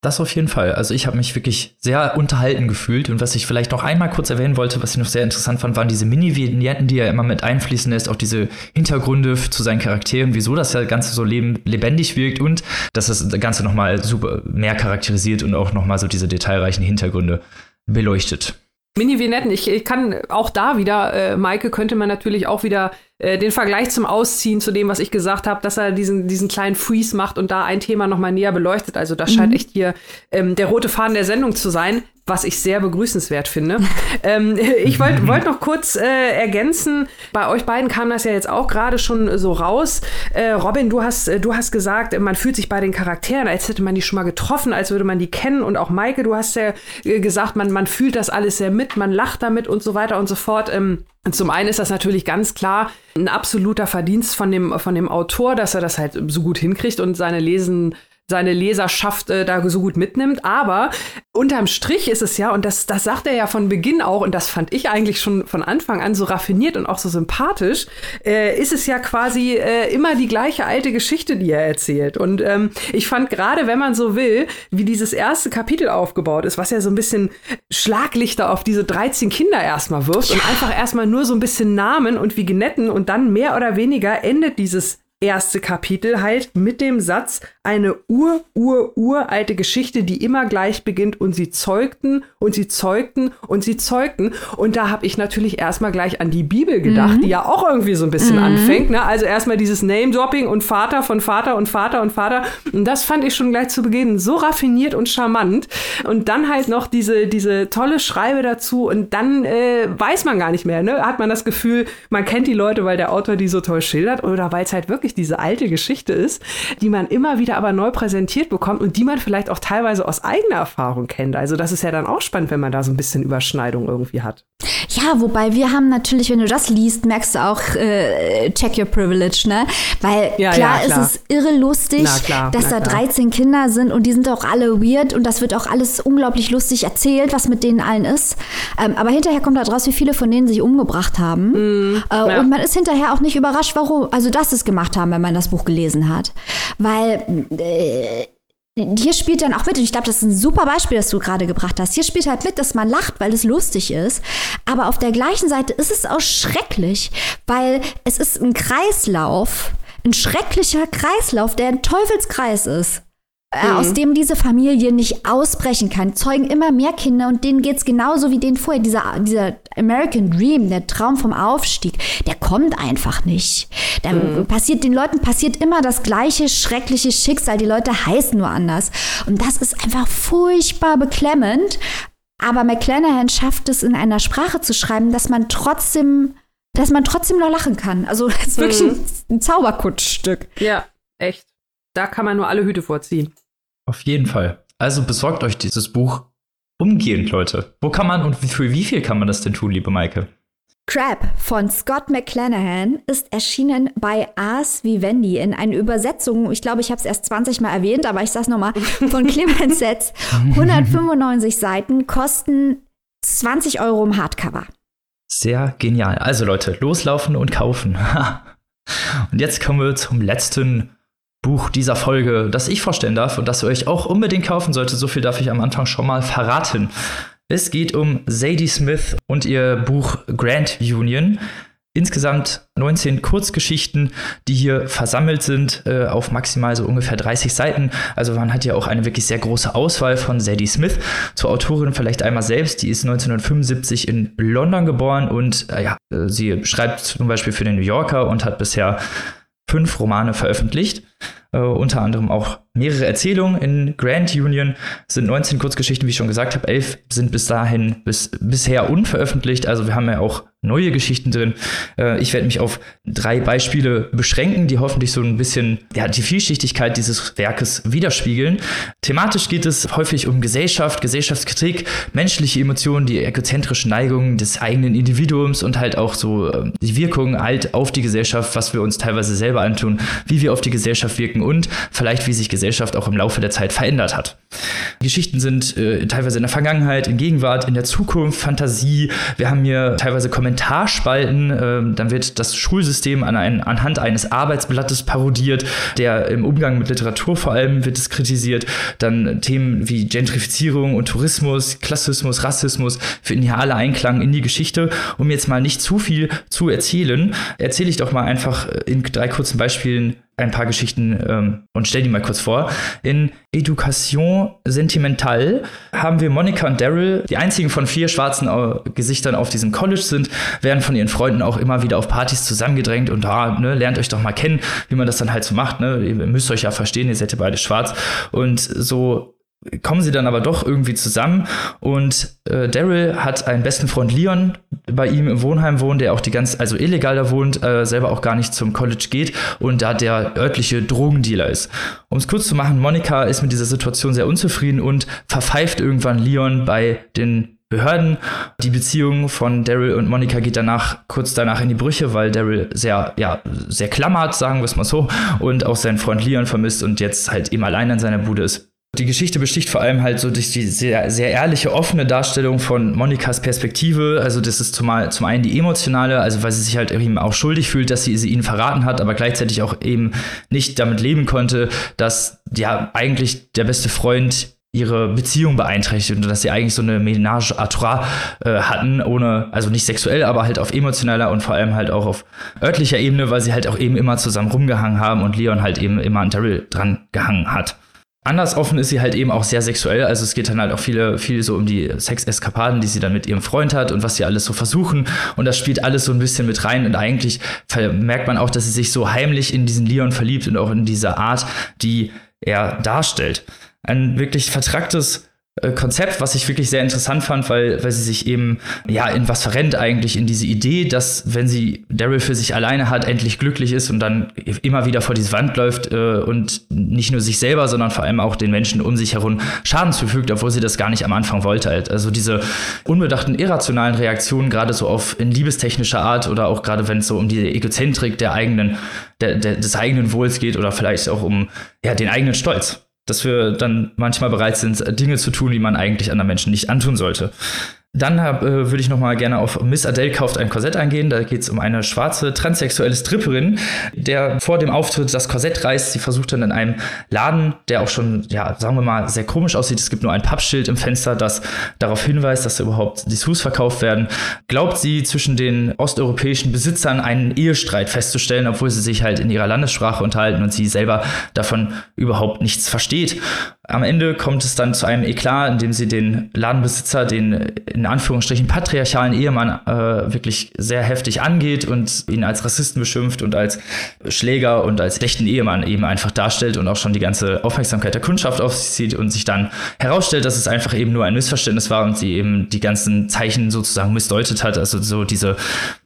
Speaker 1: Das auf jeden Fall. Also ich habe mich wirklich sehr unterhalten gefühlt. Und was ich vielleicht noch einmal kurz erwähnen wollte, was ich noch sehr interessant fand, waren diese Mini-Vignetten, die er immer mit einfließen lässt, auch diese Hintergründe zu seinen Charakteren, wieso das Ganze so leben, lebendig wirkt und dass das Ganze nochmal super mehr charakterisiert und auch nochmal so diese detailreichen Hintergründe beleuchtet.
Speaker 3: Mini-Vignetten, ich, ich, kann auch da wieder, äh, Maike könnte man natürlich auch wieder äh, den Vergleich zum Ausziehen zu dem, was ich gesagt habe, dass er diesen, diesen kleinen Freeze macht und da ein Thema nochmal näher beleuchtet. Also das mhm. scheint echt hier ähm, der rote Faden der Sendung zu sein was ich sehr begrüßenswert finde. ähm, ich wollte wollt noch kurz äh, ergänzen, bei euch beiden kam das ja jetzt auch gerade schon so raus. Äh, Robin, du hast, äh, du hast gesagt, man fühlt sich bei den Charakteren, als hätte man die schon mal getroffen, als würde man die kennen. Und auch Maike, du hast ja äh, gesagt, man, man fühlt das alles sehr mit, man lacht damit und so weiter und so fort. Ähm, zum einen ist das natürlich ganz klar ein absoluter Verdienst von dem, von dem Autor, dass er das halt so gut hinkriegt und seine Lesen, seine Leserschaft äh, da so gut mitnimmt. Aber unterm Strich ist es ja, und das, das sagt er ja von Beginn auch, und das fand ich eigentlich schon von Anfang an so raffiniert und auch so sympathisch, äh, ist es ja quasi äh, immer die gleiche alte Geschichte, die er erzählt. Und ähm, ich fand gerade, wenn man so will, wie dieses erste Kapitel aufgebaut ist, was ja so ein bisschen Schlaglichter auf diese 13 Kinder erstmal wirft ja. und einfach erstmal nur so ein bisschen Namen und Vignetten und dann mehr oder weniger endet dieses erste Kapitel halt mit dem Satz, eine ur, ur, uralte Geschichte, die immer gleich beginnt und sie zeugten und sie zeugten und sie zeugten. Und da habe ich natürlich erstmal gleich an die Bibel gedacht, mhm. die ja auch irgendwie so ein bisschen mhm. anfängt. Ne? Also erstmal dieses Name-Dropping und Vater von Vater und Vater und Vater. Und das fand ich schon gleich zu Beginn so raffiniert und charmant. Und dann halt noch diese, diese tolle Schreibe dazu und dann äh, weiß man gar nicht mehr, ne? Hat man das Gefühl, man kennt die Leute, weil der Autor die so toll schildert oder weil es halt wirklich wirklich diese alte Geschichte ist, die man immer wieder aber neu präsentiert bekommt und die man vielleicht auch teilweise aus eigener Erfahrung kennt. Also das ist ja dann auch spannend, wenn man da so ein bisschen Überschneidung irgendwie hat.
Speaker 2: Ja, wobei wir haben natürlich, wenn du das liest, merkst du auch äh, check your privilege, ne? Weil ja, klar, ja, klar, ist es irre lustig, klar, dass da 13 Kinder sind und die sind auch alle weird und das wird auch alles unglaublich lustig erzählt, was mit denen allen ist. Ähm, aber hinterher kommt da draus, wie viele von denen sich umgebracht haben. Mm, äh, ja. Und man ist hinterher auch nicht überrascht, warum, also dass es gemacht haben, wenn man das Buch gelesen hat. Weil äh, hier spielt dann auch mit, und ich glaube, das ist ein super Beispiel, das du gerade gebracht hast. Hier spielt halt mit, dass man lacht, weil es lustig ist. Aber auf der gleichen Seite ist es auch schrecklich, weil es ist ein Kreislauf, ein schrecklicher Kreislauf, der ein Teufelskreis ist äh, mhm. aus dem diese Familie nicht ausbrechen kann, zeugen immer mehr Kinder und denen geht es genauso wie denen vorher. Dieser, dieser American Dream, der Traum vom Aufstieg, der kommt einfach nicht. Da mhm. passiert den Leuten passiert immer das gleiche schreckliche Schicksal. Die Leute heißen nur anders. Und das ist einfach furchtbar beklemmend. Aber McClanahan schafft es in einer Sprache zu schreiben, dass man trotzdem, dass man trotzdem noch lachen kann. Also es ist wirklich mhm. ein, ein Zauberkunststück.
Speaker 3: Ja, echt da kann man nur alle Hüte vorziehen.
Speaker 1: Auf jeden Fall. Also besorgt euch dieses Buch umgehend, Leute. Wo kann man und für wie viel kann man das denn tun, liebe Maike?
Speaker 2: Crab von Scott McClanahan ist erschienen bei Ars Vivendi in einer Übersetzung, ich glaube, ich habe es erst 20 Mal erwähnt, aber ich sage nochmal, von Clemens Setz. 195 Seiten, kosten 20 Euro im Hardcover.
Speaker 1: Sehr genial. Also Leute, loslaufen und kaufen. und jetzt kommen wir zum letzten Buch dieser Folge, das ich vorstellen darf und das ihr euch auch unbedingt kaufen solltet. So viel darf ich am Anfang schon mal verraten. Es geht um Sadie Smith und ihr Buch Grand Union. Insgesamt 19 Kurzgeschichten, die hier versammelt sind äh, auf maximal so ungefähr 30 Seiten. Also man hat ja auch eine wirklich sehr große Auswahl von Sadie Smith. Zur Autorin vielleicht einmal selbst, die ist 1975 in London geboren und äh, ja, äh, sie schreibt zum Beispiel für den New Yorker und hat bisher fünf Romane veröffentlicht äh, unter anderem auch mehrere Erzählungen. In Grand Union sind 19 Kurzgeschichten, wie ich schon gesagt habe. Elf sind bis dahin bis, bisher unveröffentlicht. Also wir haben ja auch neue Geschichten drin. Äh, ich werde mich auf drei Beispiele beschränken, die hoffentlich so ein bisschen ja, die Vielschichtigkeit dieses Werkes widerspiegeln. Thematisch geht es häufig um Gesellschaft, Gesellschaftskritik, menschliche Emotionen, die egozentrischen Neigungen des eigenen Individuums und halt auch so äh, die Wirkung halt auf die Gesellschaft, was wir uns teilweise selber antun, wie wir auf die Gesellschaft wirken und vielleicht wie sich Gesellschaft auch im Laufe der Zeit verändert hat. Geschichten sind äh, teilweise in der Vergangenheit, in Gegenwart, in der Zukunft, Fantasie. Wir haben hier teilweise Kommentarspalten. Äh, dann wird das Schulsystem an ein, anhand eines Arbeitsblattes parodiert. Der im Umgang mit Literatur vor allem wird es kritisiert. Dann Themen wie Gentrifizierung und Tourismus, Klassismus, Rassismus finden hier alle Einklang in die Geschichte. Um jetzt mal nicht zu viel zu erzählen, erzähle ich doch mal einfach in drei kurzen Beispielen ein paar Geschichten ähm, und stell die mal kurz vor. In Education Sentimental haben wir Monika und Daryl, die einzigen von vier schwarzen äh, Gesichtern auf diesem College sind, werden von ihren Freunden auch immer wieder auf Partys zusammengedrängt und ah, ne, lernt euch doch mal kennen, wie man das dann halt so macht. Ne? Ihr müsst euch ja verstehen, ihr seid ja beide schwarz. Und so kommen sie dann aber doch irgendwie zusammen und äh, Daryl hat einen besten Freund Leon bei ihm im Wohnheim wohnt, der auch die ganz, also illegal da wohnt, äh, selber auch gar nicht zum College geht und da der örtliche Drogendealer ist. Um es kurz zu machen, Monika ist mit dieser Situation sehr unzufrieden und verpfeift irgendwann Leon bei den Behörden. Die Beziehung von Daryl und Monika geht danach kurz danach in die Brüche, weil Daryl sehr, ja, sehr klammert, sagen wir es mal so, und auch seinen Freund Leon vermisst und jetzt halt eben allein in seiner Bude ist. Die Geschichte besticht vor allem halt so durch die sehr, sehr ehrliche, offene Darstellung von Monikas Perspektive. Also das ist zumal zum einen die emotionale, also weil sie sich halt eben auch schuldig fühlt, dass sie, sie ihn verraten hat, aber gleichzeitig auch eben nicht damit leben konnte, dass ja eigentlich der beste Freund ihre Beziehung beeinträchtigt und dass sie eigentlich so eine Ménage à trois äh, hatten, ohne, also nicht sexuell, aber halt auf emotionaler und vor allem halt auch auf örtlicher Ebene, weil sie halt auch eben immer zusammen rumgehangen haben und Leon halt eben immer an Daryl dran gehangen hat. Anders offen ist sie halt eben auch sehr sexuell. Also es geht dann halt auch viele, viel so um die Sexeskapaden, die sie dann mit ihrem Freund hat und was sie alles so versuchen. Und das spielt alles so ein bisschen mit rein. Und eigentlich merkt man auch, dass sie sich so heimlich in diesen Leon verliebt und auch in diese Art, die er darstellt. Ein wirklich vertracktes Konzept, was ich wirklich sehr interessant fand, weil, weil sie sich eben ja in was verrennt eigentlich in diese Idee, dass wenn sie Daryl für sich alleine hat, endlich glücklich ist und dann immer wieder vor diese Wand läuft äh, und nicht nur sich selber, sondern vor allem auch den Menschen um sich herum Schaden zufügt, obwohl sie das gar nicht am Anfang wollte. Halt. Also diese unbedachten, irrationalen Reaktionen, gerade so auf in liebestechnischer Art oder auch gerade wenn es so um die Egozentrik der eigenen, der, der, des eigenen Wohls geht oder vielleicht auch um ja, den eigenen Stolz dass wir dann manchmal bereit sind, Dinge zu tun, die man eigentlich anderen Menschen nicht antun sollte. Dann äh, würde ich noch mal gerne auf Miss Adele kauft ein Korsett eingehen. Da geht es um eine schwarze transsexuelle Stripperin, der vor dem Auftritt das Korsett reißt. Sie versucht dann in einem Laden, der auch schon, ja, sagen wir mal, sehr komisch aussieht. Es gibt nur ein Pappschild im Fenster, das darauf hinweist, dass überhaupt Dessous verkauft werden. Glaubt sie zwischen den osteuropäischen Besitzern einen Ehestreit festzustellen, obwohl sie sich halt in ihrer Landessprache unterhalten und sie selber davon überhaupt nichts versteht. Am Ende kommt es dann zu einem Eklat, in dem sie den Ladenbesitzer, den in Anführungsstrichen patriarchalen Ehemann äh, wirklich sehr heftig angeht und ihn als Rassisten beschimpft und als Schläger und als schlechten Ehemann eben einfach darstellt und auch schon die ganze Aufmerksamkeit der Kundschaft auf sich zieht und sich dann herausstellt, dass es einfach eben nur ein Missverständnis war und sie eben die ganzen Zeichen sozusagen missdeutet hat. Also so diese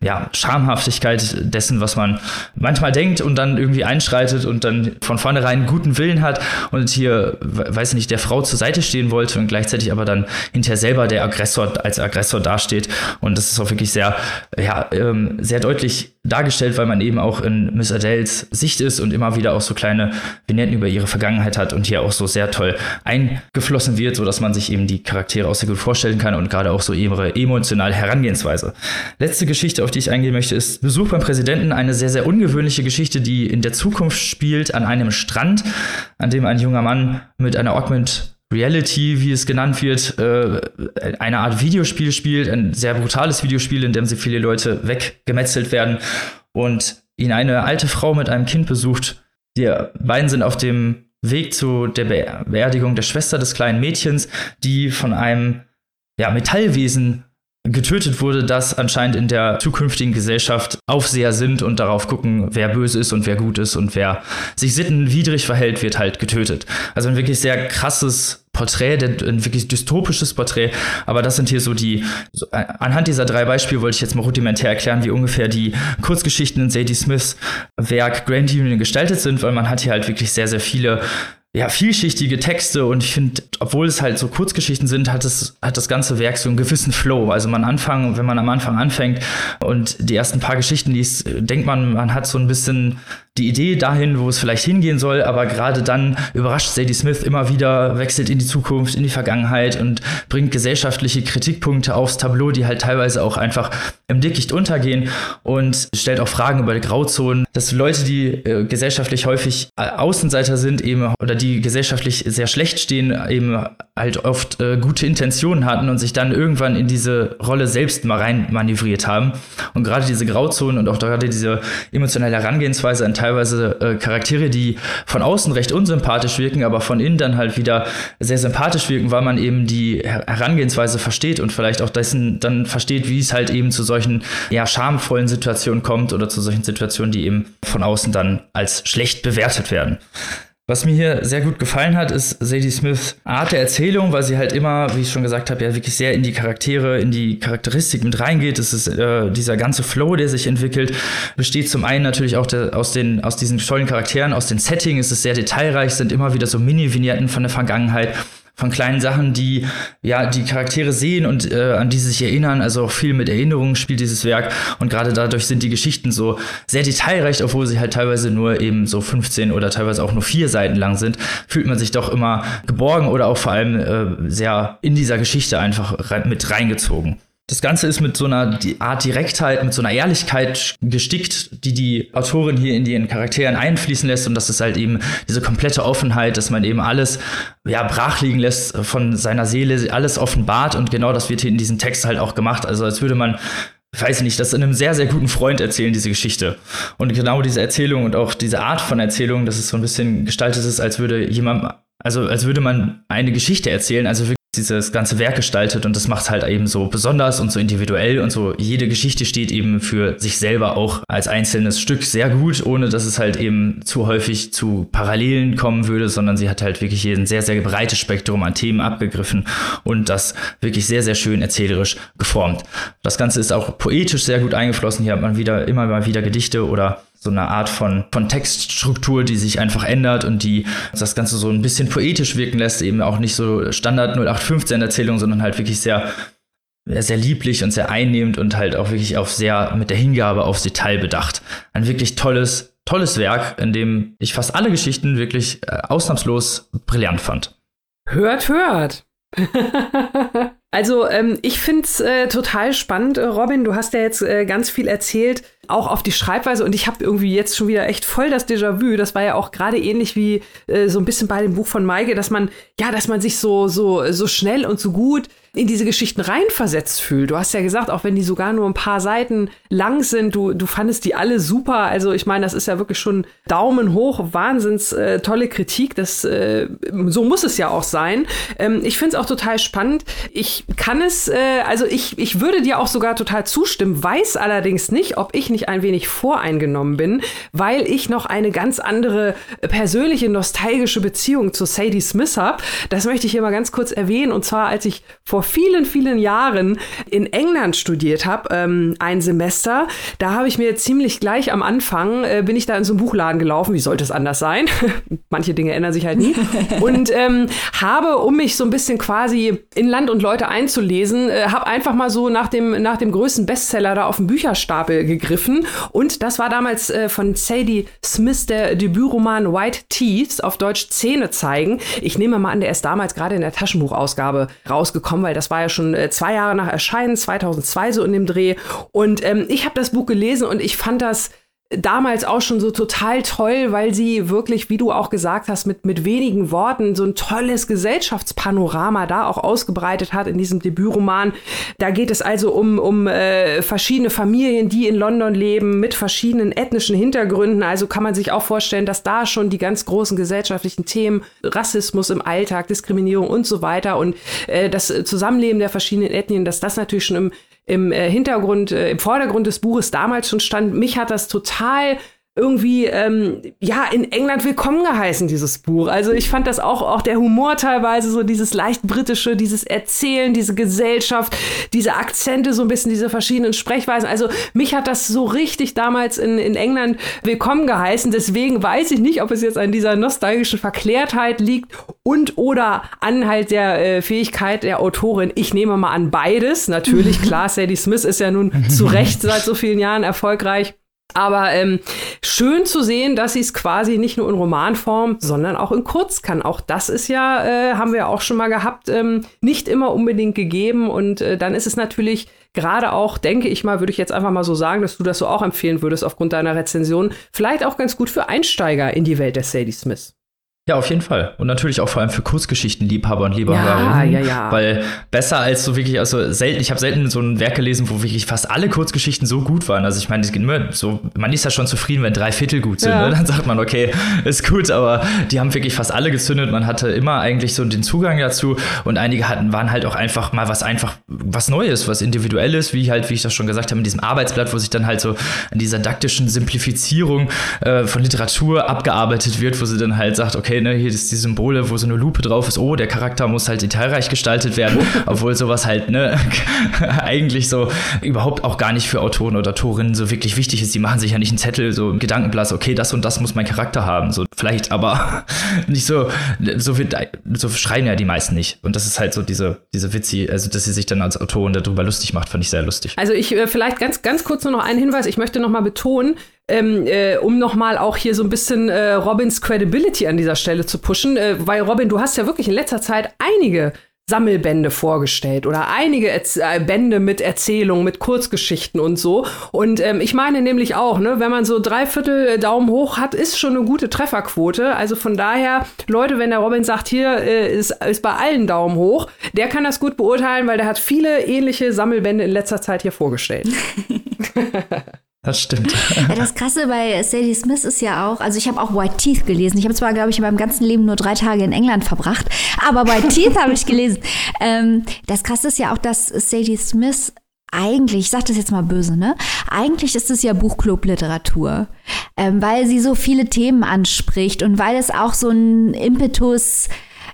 Speaker 1: ja, Schamhaftigkeit dessen, was man manchmal denkt und dann irgendwie einschreitet und dann von vornherein guten Willen hat und hier weiß nicht, der Frau zur Seite stehen wollte und gleichzeitig aber dann hinterher selber der Aggressor als Aggressor dasteht. Und das ist auch wirklich sehr, ja, ähm, sehr deutlich dargestellt, weil man eben auch in Miss Adels Sicht ist und immer wieder auch so kleine Vignetten über ihre Vergangenheit hat und hier auch so sehr toll eingeflossen wird, sodass man sich eben die Charaktere auch sehr gut vorstellen kann und gerade auch so ihre emotionale Herangehensweise. Letzte Geschichte, auf die ich eingehen möchte, ist Besuch beim Präsidenten, eine sehr, sehr ungewöhnliche Geschichte, die in der Zukunft spielt an einem Strand, an dem ein junger Mann mit einer Augment Reality, wie es genannt wird, äh, eine Art Videospiel spielt, ein sehr brutales Videospiel, in dem sie viele Leute weggemetzelt werden und ihn eine alte Frau mit einem Kind besucht. Die beiden sind auf dem Weg zu der Beerdigung der Schwester des kleinen Mädchens, die von einem ja, Metallwesen getötet wurde, das anscheinend in der zukünftigen Gesellschaft Aufseher sind und darauf gucken, wer böse ist und wer gut ist und wer sich sittenwidrig verhält, wird halt getötet. Also ein wirklich sehr krasses Porträt, ein wirklich dystopisches Porträt. Aber das sind hier so die, so, äh, anhand dieser drei Beispiele wollte ich jetzt mal rudimentär erklären, wie ungefähr die Kurzgeschichten in Sadie Smiths Werk Grand Union gestaltet sind, weil man hat hier halt wirklich sehr, sehr viele ja, vielschichtige Texte und ich finde, obwohl es halt so Kurzgeschichten sind, hat es, hat das ganze Werk so einen gewissen Flow. Also man anfangen, wenn man am Anfang anfängt und die ersten paar Geschichten liest, denkt man, man hat so ein bisschen die Idee dahin, wo es vielleicht hingehen soll, aber gerade dann überrascht Sadie Smith immer wieder, wechselt in die Zukunft, in die Vergangenheit und bringt gesellschaftliche Kritikpunkte aufs Tableau, die halt teilweise auch einfach im Dickicht untergehen und stellt auch Fragen über die Grauzonen, dass Leute, die äh, gesellschaftlich häufig äh, Außenseiter sind, eben oder die gesellschaftlich sehr schlecht stehen, eben halt oft äh, gute Intentionen hatten und sich dann irgendwann in diese Rolle selbst mal rein manövriert haben. Und gerade diese Grauzonen und auch gerade diese emotionale Herangehensweise an teilweise äh, Charaktere, die von außen recht unsympathisch wirken, aber von innen dann halt wieder sehr sympathisch wirken, weil man eben die Herangehensweise versteht und vielleicht auch dessen dann versteht, wie es halt eben zu solchen ja schamvollen Situationen kommt oder zu solchen Situationen, die eben von außen dann als schlecht bewertet werden. Was mir hier sehr gut gefallen hat, ist Sadie Smiths Art der Erzählung, weil sie halt immer, wie ich schon gesagt habe, ja wirklich sehr in die Charaktere, in die Charakteristik mit reingeht. Es ist äh, dieser ganze Flow, der sich entwickelt, besteht zum einen natürlich auch der, aus, den, aus diesen tollen Charakteren, aus den Settings. Es ist sehr detailreich, sind immer wieder so Mini-Vignetten von der Vergangenheit von kleinen Sachen, die ja die Charaktere sehen und äh, an die sie sich erinnern. Also auch viel mit Erinnerungen spielt dieses Werk und gerade dadurch sind die Geschichten so sehr detailreich, obwohl sie halt teilweise nur eben so 15 oder teilweise auch nur vier Seiten lang sind, fühlt man sich doch immer geborgen oder auch vor allem äh, sehr in dieser Geschichte einfach mit reingezogen. Das Ganze ist mit so einer Art Direktheit, mit so einer Ehrlichkeit gestickt, die die Autorin hier in ihren Charakteren einfließen lässt. Und das ist halt eben diese komplette Offenheit, dass man eben alles ja, brach liegen lässt von seiner Seele, alles offenbart. Und genau das wird hier in diesem Text halt auch gemacht. Also als würde man weiß ich nicht, das in einem sehr, sehr guten Freund erzählen, diese Geschichte. Und genau diese Erzählung und auch diese Art von Erzählung, dass es so ein bisschen gestaltet ist, als würde jemand, also als würde man eine Geschichte erzählen, also dieses ganze Werk gestaltet und das macht halt eben so besonders und so individuell und so jede Geschichte steht eben für sich selber auch als einzelnes Stück sehr gut, ohne dass es halt eben zu häufig zu Parallelen kommen würde, sondern sie hat halt wirklich ein sehr, sehr breites Spektrum an Themen abgegriffen und das wirklich sehr, sehr schön erzählerisch geformt. Das Ganze ist auch poetisch sehr gut eingeflossen. Hier hat man wieder immer mal wieder Gedichte oder so eine Art von, von Textstruktur, die sich einfach ändert und die das Ganze so ein bisschen poetisch wirken lässt, eben auch nicht so Standard 0815 Erzählung, sondern halt wirklich sehr, sehr lieblich und sehr einnehmend und halt auch wirklich auf sehr mit der Hingabe aufs Detail bedacht. Ein wirklich tolles, tolles Werk, in dem ich fast alle Geschichten wirklich äh, ausnahmslos brillant fand.
Speaker 3: Hört, hört. also ähm, ich finde es äh, total spannend, äh, Robin. Du hast ja jetzt äh, ganz viel erzählt auch auf die Schreibweise und ich habe irgendwie jetzt schon wieder echt voll das Déjà-vu. Das war ja auch gerade ähnlich wie äh, so ein bisschen bei dem Buch von Maike, dass man, ja, dass man sich so, so, so schnell und so gut in diese Geschichten reinversetzt fühlt. Du hast ja gesagt, auch wenn die sogar nur ein paar Seiten lang sind, du, du fandest die alle super. Also ich meine, das ist ja wirklich schon Daumen hoch, wahnsinns äh, tolle Kritik. Das, äh, so muss es ja auch sein. Ähm, ich finde es auch total spannend. Ich kann es, äh, also ich, ich würde dir auch sogar total zustimmen, weiß allerdings nicht, ob ich nicht ein wenig voreingenommen bin, weil ich noch eine ganz andere persönliche, nostalgische Beziehung zu Sadie Smith habe. Das möchte ich hier mal ganz kurz erwähnen. Und zwar, als ich vor vor vielen, vielen Jahren in England studiert habe, ähm, ein Semester. Da habe ich mir ziemlich gleich am Anfang, äh, bin ich da in so einen Buchladen gelaufen. Wie sollte es anders sein? Manche Dinge ändern sich halt nie. und ähm, habe, um mich so ein bisschen quasi in Land und Leute einzulesen, äh, habe einfach mal so nach dem, nach dem größten Bestseller da auf dem Bücherstapel gegriffen. Und das war damals äh, von Sadie Smith der Debütroman White Teeth, auf Deutsch Zähne zeigen. Ich nehme mal an, der ist damals gerade in der Taschenbuchausgabe rausgekommen, weil das war ja schon äh, zwei Jahre nach Erscheinen, 2002 so in dem Dreh. Und ähm, ich habe das Buch gelesen und ich fand das damals auch schon so total toll, weil sie wirklich, wie du auch gesagt hast, mit, mit wenigen Worten so ein tolles Gesellschaftspanorama da auch ausgebreitet hat in diesem Debütroman. Da geht es also um, um äh, verschiedene Familien, die in London leben, mit verschiedenen ethnischen Hintergründen. Also kann man sich auch vorstellen, dass da schon die ganz großen gesellschaftlichen Themen, Rassismus im Alltag, Diskriminierung und so weiter und äh, das Zusammenleben der verschiedenen Ethnien, dass das natürlich schon im im äh, Hintergrund, äh, im Vordergrund des Buches damals schon stand. Mich hat das total irgendwie ähm, ja in England willkommen geheißen dieses Buch. Also ich fand das auch auch der Humor teilweise so dieses leicht britische, dieses Erzählen, diese Gesellschaft, diese Akzente so ein bisschen diese verschiedenen Sprechweisen. Also mich hat das so richtig damals in in England willkommen geheißen. Deswegen weiß ich nicht, ob es jetzt an dieser nostalgischen Verklärtheit liegt und oder an halt der äh, Fähigkeit der Autorin. Ich nehme mal an beides. Natürlich klar, Sadie Smith ist ja nun zu Recht seit so vielen Jahren erfolgreich. Aber ähm, schön zu sehen, dass sie es quasi nicht nur in Romanform, sondern auch in Kurz kann. Auch das ist ja, äh, haben wir ja auch schon mal gehabt, ähm, nicht immer unbedingt gegeben. Und äh, dann ist es natürlich gerade auch, denke ich mal, würde ich jetzt einfach mal so sagen, dass du das so auch empfehlen würdest aufgrund deiner Rezension, vielleicht auch ganz gut für Einsteiger in die Welt der Sadie Smith.
Speaker 1: Ja, auf jeden Fall. Und natürlich auch vor allem für Kurzgeschichtenliebhaber und Liebhaberinnen.
Speaker 3: Ja, ja, ja.
Speaker 1: Weil besser als so wirklich, also selten, ich habe selten so ein Werk gelesen, wo wirklich fast alle Kurzgeschichten so gut waren. Also ich meine, so, man ist ja schon zufrieden, wenn drei Viertel gut sind. Ja. Ne? Dann sagt man, okay, ist gut, aber die haben wirklich fast alle gezündet. Man hatte immer eigentlich so den Zugang dazu und einige hatten, waren halt auch einfach mal was einfach, was Neues, was Individuelles, wie halt, wie ich das schon gesagt habe, in diesem Arbeitsblatt, wo sich dann halt so an dieser daktischen Simplifizierung äh, von Literatur abgearbeitet wird, wo sie dann halt sagt, okay, okay, ne, hier ist die Symbole, wo so eine Lupe drauf ist, oh, der Charakter muss halt detailreich gestaltet werden, obwohl sowas halt, ne, eigentlich so überhaupt auch gar nicht für Autoren oder Autorinnen so wirklich wichtig ist. Die machen sich ja nicht einen Zettel, so ein Gedankenblatt, okay, das und das muss mein Charakter haben. So, vielleicht, aber nicht so, so, viel, so schreiben ja die meisten nicht. Und das ist halt so diese, diese Witzi, also dass sie sich dann als Autorin darüber lustig macht, fand ich sehr lustig.
Speaker 3: Also ich, äh, vielleicht ganz, ganz kurz nur noch einen Hinweis. Ich möchte noch mal betonen, ähm, äh, um nochmal auch hier so ein bisschen äh, Robins Credibility an dieser Stelle zu pushen, äh, weil Robin, du hast ja wirklich in letzter Zeit einige Sammelbände vorgestellt oder einige Erz äh, Bände mit Erzählungen, mit Kurzgeschichten und so. Und ähm, ich meine nämlich auch, ne, wenn man so dreiviertel äh, Daumen hoch hat, ist schon eine gute Trefferquote. Also von daher, Leute, wenn der Robin sagt, hier äh, ist, ist bei allen Daumen hoch, der kann das gut beurteilen, weil der hat viele ähnliche Sammelbände in letzter Zeit hier vorgestellt.
Speaker 1: Das stimmt.
Speaker 2: Ja, das Krasse bei Sadie Smith ist ja auch, also ich habe auch White Teeth gelesen. Ich habe zwar, glaube ich, in meinem ganzen Leben nur drei Tage in England verbracht, aber White Teeth habe ich gelesen. Ähm, das Krasse ist ja auch, dass Sadie Smith eigentlich, ich sage das jetzt mal böse, ne? Eigentlich ist es ja Buchclub-Literatur, ähm, weil sie so viele Themen anspricht und weil es auch so ein Impetus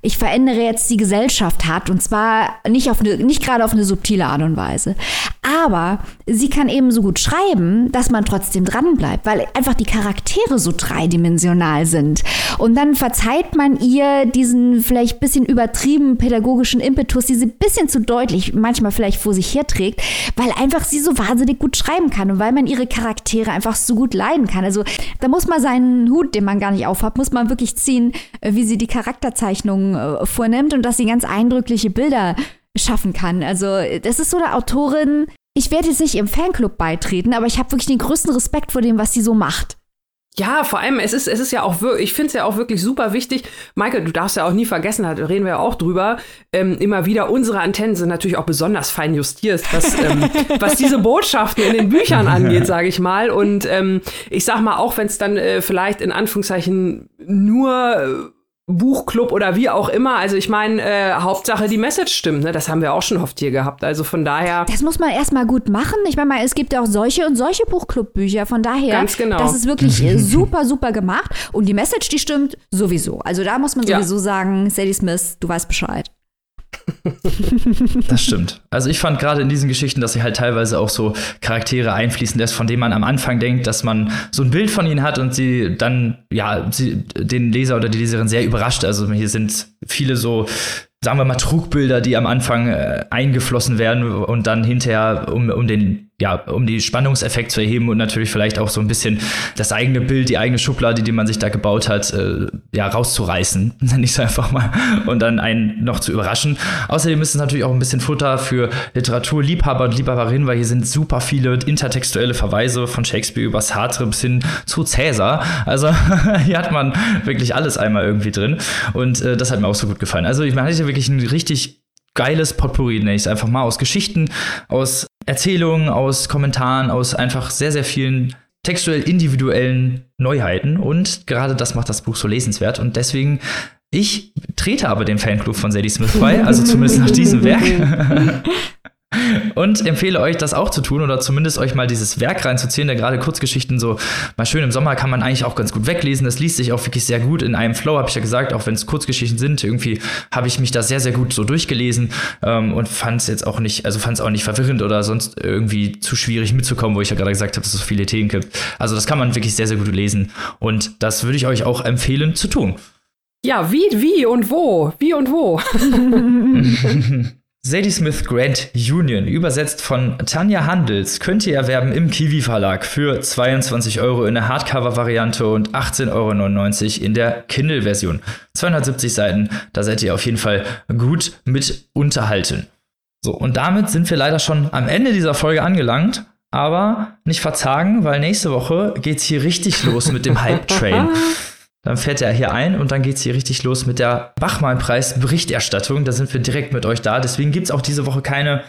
Speaker 2: ich verändere jetzt die Gesellschaft hat und zwar nicht auf eine, nicht gerade auf eine subtile Art und Weise. Aber sie kann eben so gut schreiben, dass man trotzdem dran bleibt, weil einfach die Charaktere so dreidimensional sind. Und dann verzeiht man ihr diesen vielleicht bisschen übertrieben pädagogischen Impetus, die sie bisschen zu deutlich manchmal vielleicht vor sich herträgt, weil einfach sie so wahnsinnig gut schreiben kann und weil man ihre Charaktere einfach so gut leiden kann. Also da muss man seinen Hut, den man gar nicht aufhat, muss man wirklich ziehen, wie sie die Charakterzeichnungen äh, vornimmt und dass sie ganz eindrückliche Bilder schaffen kann. Also das ist so eine Autorin, ich werde jetzt nicht im Fanclub beitreten, aber ich habe wirklich den größten Respekt vor dem, was sie so macht.
Speaker 3: Ja, vor allem, es ist, es ist ja auch wirklich, ich finde es ja auch wirklich super wichtig. Michael, du darfst ja auch nie vergessen, da reden wir ja auch drüber, ähm, immer wieder, unsere Antennen sind natürlich auch besonders fein justiert, was, ähm, was diese Botschaften in den Büchern angeht, sage ich mal. Und ähm, ich sag mal, auch wenn es dann äh, vielleicht in Anführungszeichen nur äh, Buchclub oder wie auch immer. Also ich meine, äh, Hauptsache die Message stimmt. Ne? Das haben wir auch schon oft hier gehabt. Also von daher.
Speaker 2: Das muss man erstmal gut machen. Ich meine, es gibt ja auch solche und solche Buchclub-Bücher. Von daher,
Speaker 3: Ganz genau.
Speaker 2: das ist wirklich äh, super, super gemacht. Und die Message, die stimmt sowieso. Also da muss man sowieso ja. sagen, Sadie Smith, du weißt Bescheid.
Speaker 1: das stimmt. Also ich fand gerade in diesen Geschichten, dass sie halt teilweise auch so Charaktere einfließen lässt, von denen man am Anfang denkt, dass man so ein Bild von ihnen hat und sie dann, ja, sie, den Leser oder die Leserin sehr überrascht. Also hier sind viele so sagen wir mal, Trugbilder, die am Anfang äh, eingeflossen werden und dann hinterher, um, um den ja, um die Spannungseffekt zu erheben und natürlich vielleicht auch so ein bisschen das eigene Bild, die eigene Schublade, die man sich da gebaut hat, äh, ja, rauszureißen, nenne ich es einfach mal, und dann einen noch zu überraschen. Außerdem ist es natürlich auch ein bisschen Futter für Literaturliebhaber und Liebhaberinnen, weil hier sind super viele intertextuelle Verweise von Shakespeare über Sartre bis hin zu Cäsar. Also hier hat man wirklich alles einmal irgendwie drin und äh, das hat mir auch so gut gefallen. Also ich meine, hatte wirklich ein richtig geiles Potpourri, nenne ich es einfach mal, aus Geschichten, aus Erzählungen, aus Kommentaren, aus einfach sehr, sehr vielen textuell individuellen Neuheiten. Und gerade das macht das Buch so lesenswert. Und deswegen, ich trete aber dem Fanclub von Sadie Smith bei, also zumindest nach diesem Werk. Und empfehle euch, das auch zu tun oder zumindest euch mal dieses Werk reinzuziehen, der gerade Kurzgeschichten so mal schön im Sommer kann man eigentlich auch ganz gut weglesen. Das liest sich auch wirklich sehr gut in einem Flow, habe ich ja gesagt, auch wenn es Kurzgeschichten sind. Irgendwie habe ich mich da sehr, sehr gut so durchgelesen ähm, und fand es jetzt auch nicht, also fand es auch nicht verwirrend oder sonst irgendwie zu schwierig mitzukommen, wo ich ja gerade gesagt habe, dass es so viele Themen gibt. Also das kann man wirklich sehr, sehr gut lesen und das würde ich euch auch empfehlen zu tun.
Speaker 3: Ja, wie, wie und wo? Wie und wo?
Speaker 1: Sadie Smith Grant Union, übersetzt von Tanja Handels, könnt ihr erwerben im Kiwi Verlag für 22 Euro in der Hardcover-Variante und 18,99 Euro in der Kindle-Version. 270 Seiten, da seid ihr auf jeden Fall gut mit unterhalten. So, und damit sind wir leider schon am Ende dieser Folge angelangt. Aber nicht verzagen, weil nächste Woche geht's hier richtig los mit dem Hype Train. Dann fährt er hier ein und dann geht es hier richtig los mit der Bachmann-Preis-Berichterstattung. Da sind wir direkt mit euch da. Deswegen gibt es auch diese Woche keine,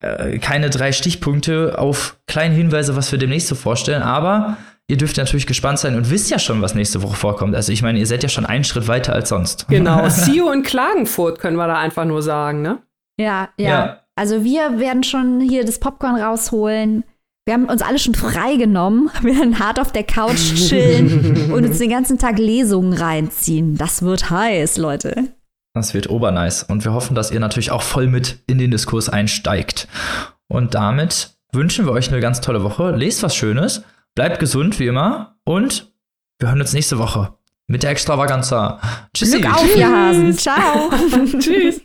Speaker 1: äh, keine drei Stichpunkte auf kleine Hinweise, was wir demnächst so vorstellen. Aber ihr dürft natürlich gespannt sein und wisst ja schon, was nächste Woche vorkommt. Also ich meine, ihr seid ja schon einen Schritt weiter als sonst.
Speaker 3: Genau, CEO in Klagenfurt können wir da einfach nur sagen, ne?
Speaker 2: Ja, ja, ja. Also wir werden schon hier das Popcorn rausholen. Wir haben uns alle schon freigenommen. Wir werden hart auf der Couch chillen und uns den ganzen Tag Lesungen reinziehen. Das wird heiß, Leute.
Speaker 1: Das wird obernice. Und wir hoffen, dass ihr natürlich auch voll mit in den Diskurs einsteigt. Und damit wünschen wir euch eine ganz tolle Woche. Lest was Schönes, bleibt gesund wie immer und wir hören uns nächste Woche mit der Extravaganza.
Speaker 2: Tschüssi. Glück auf, ihr Hasen. Ciao. Tschüss.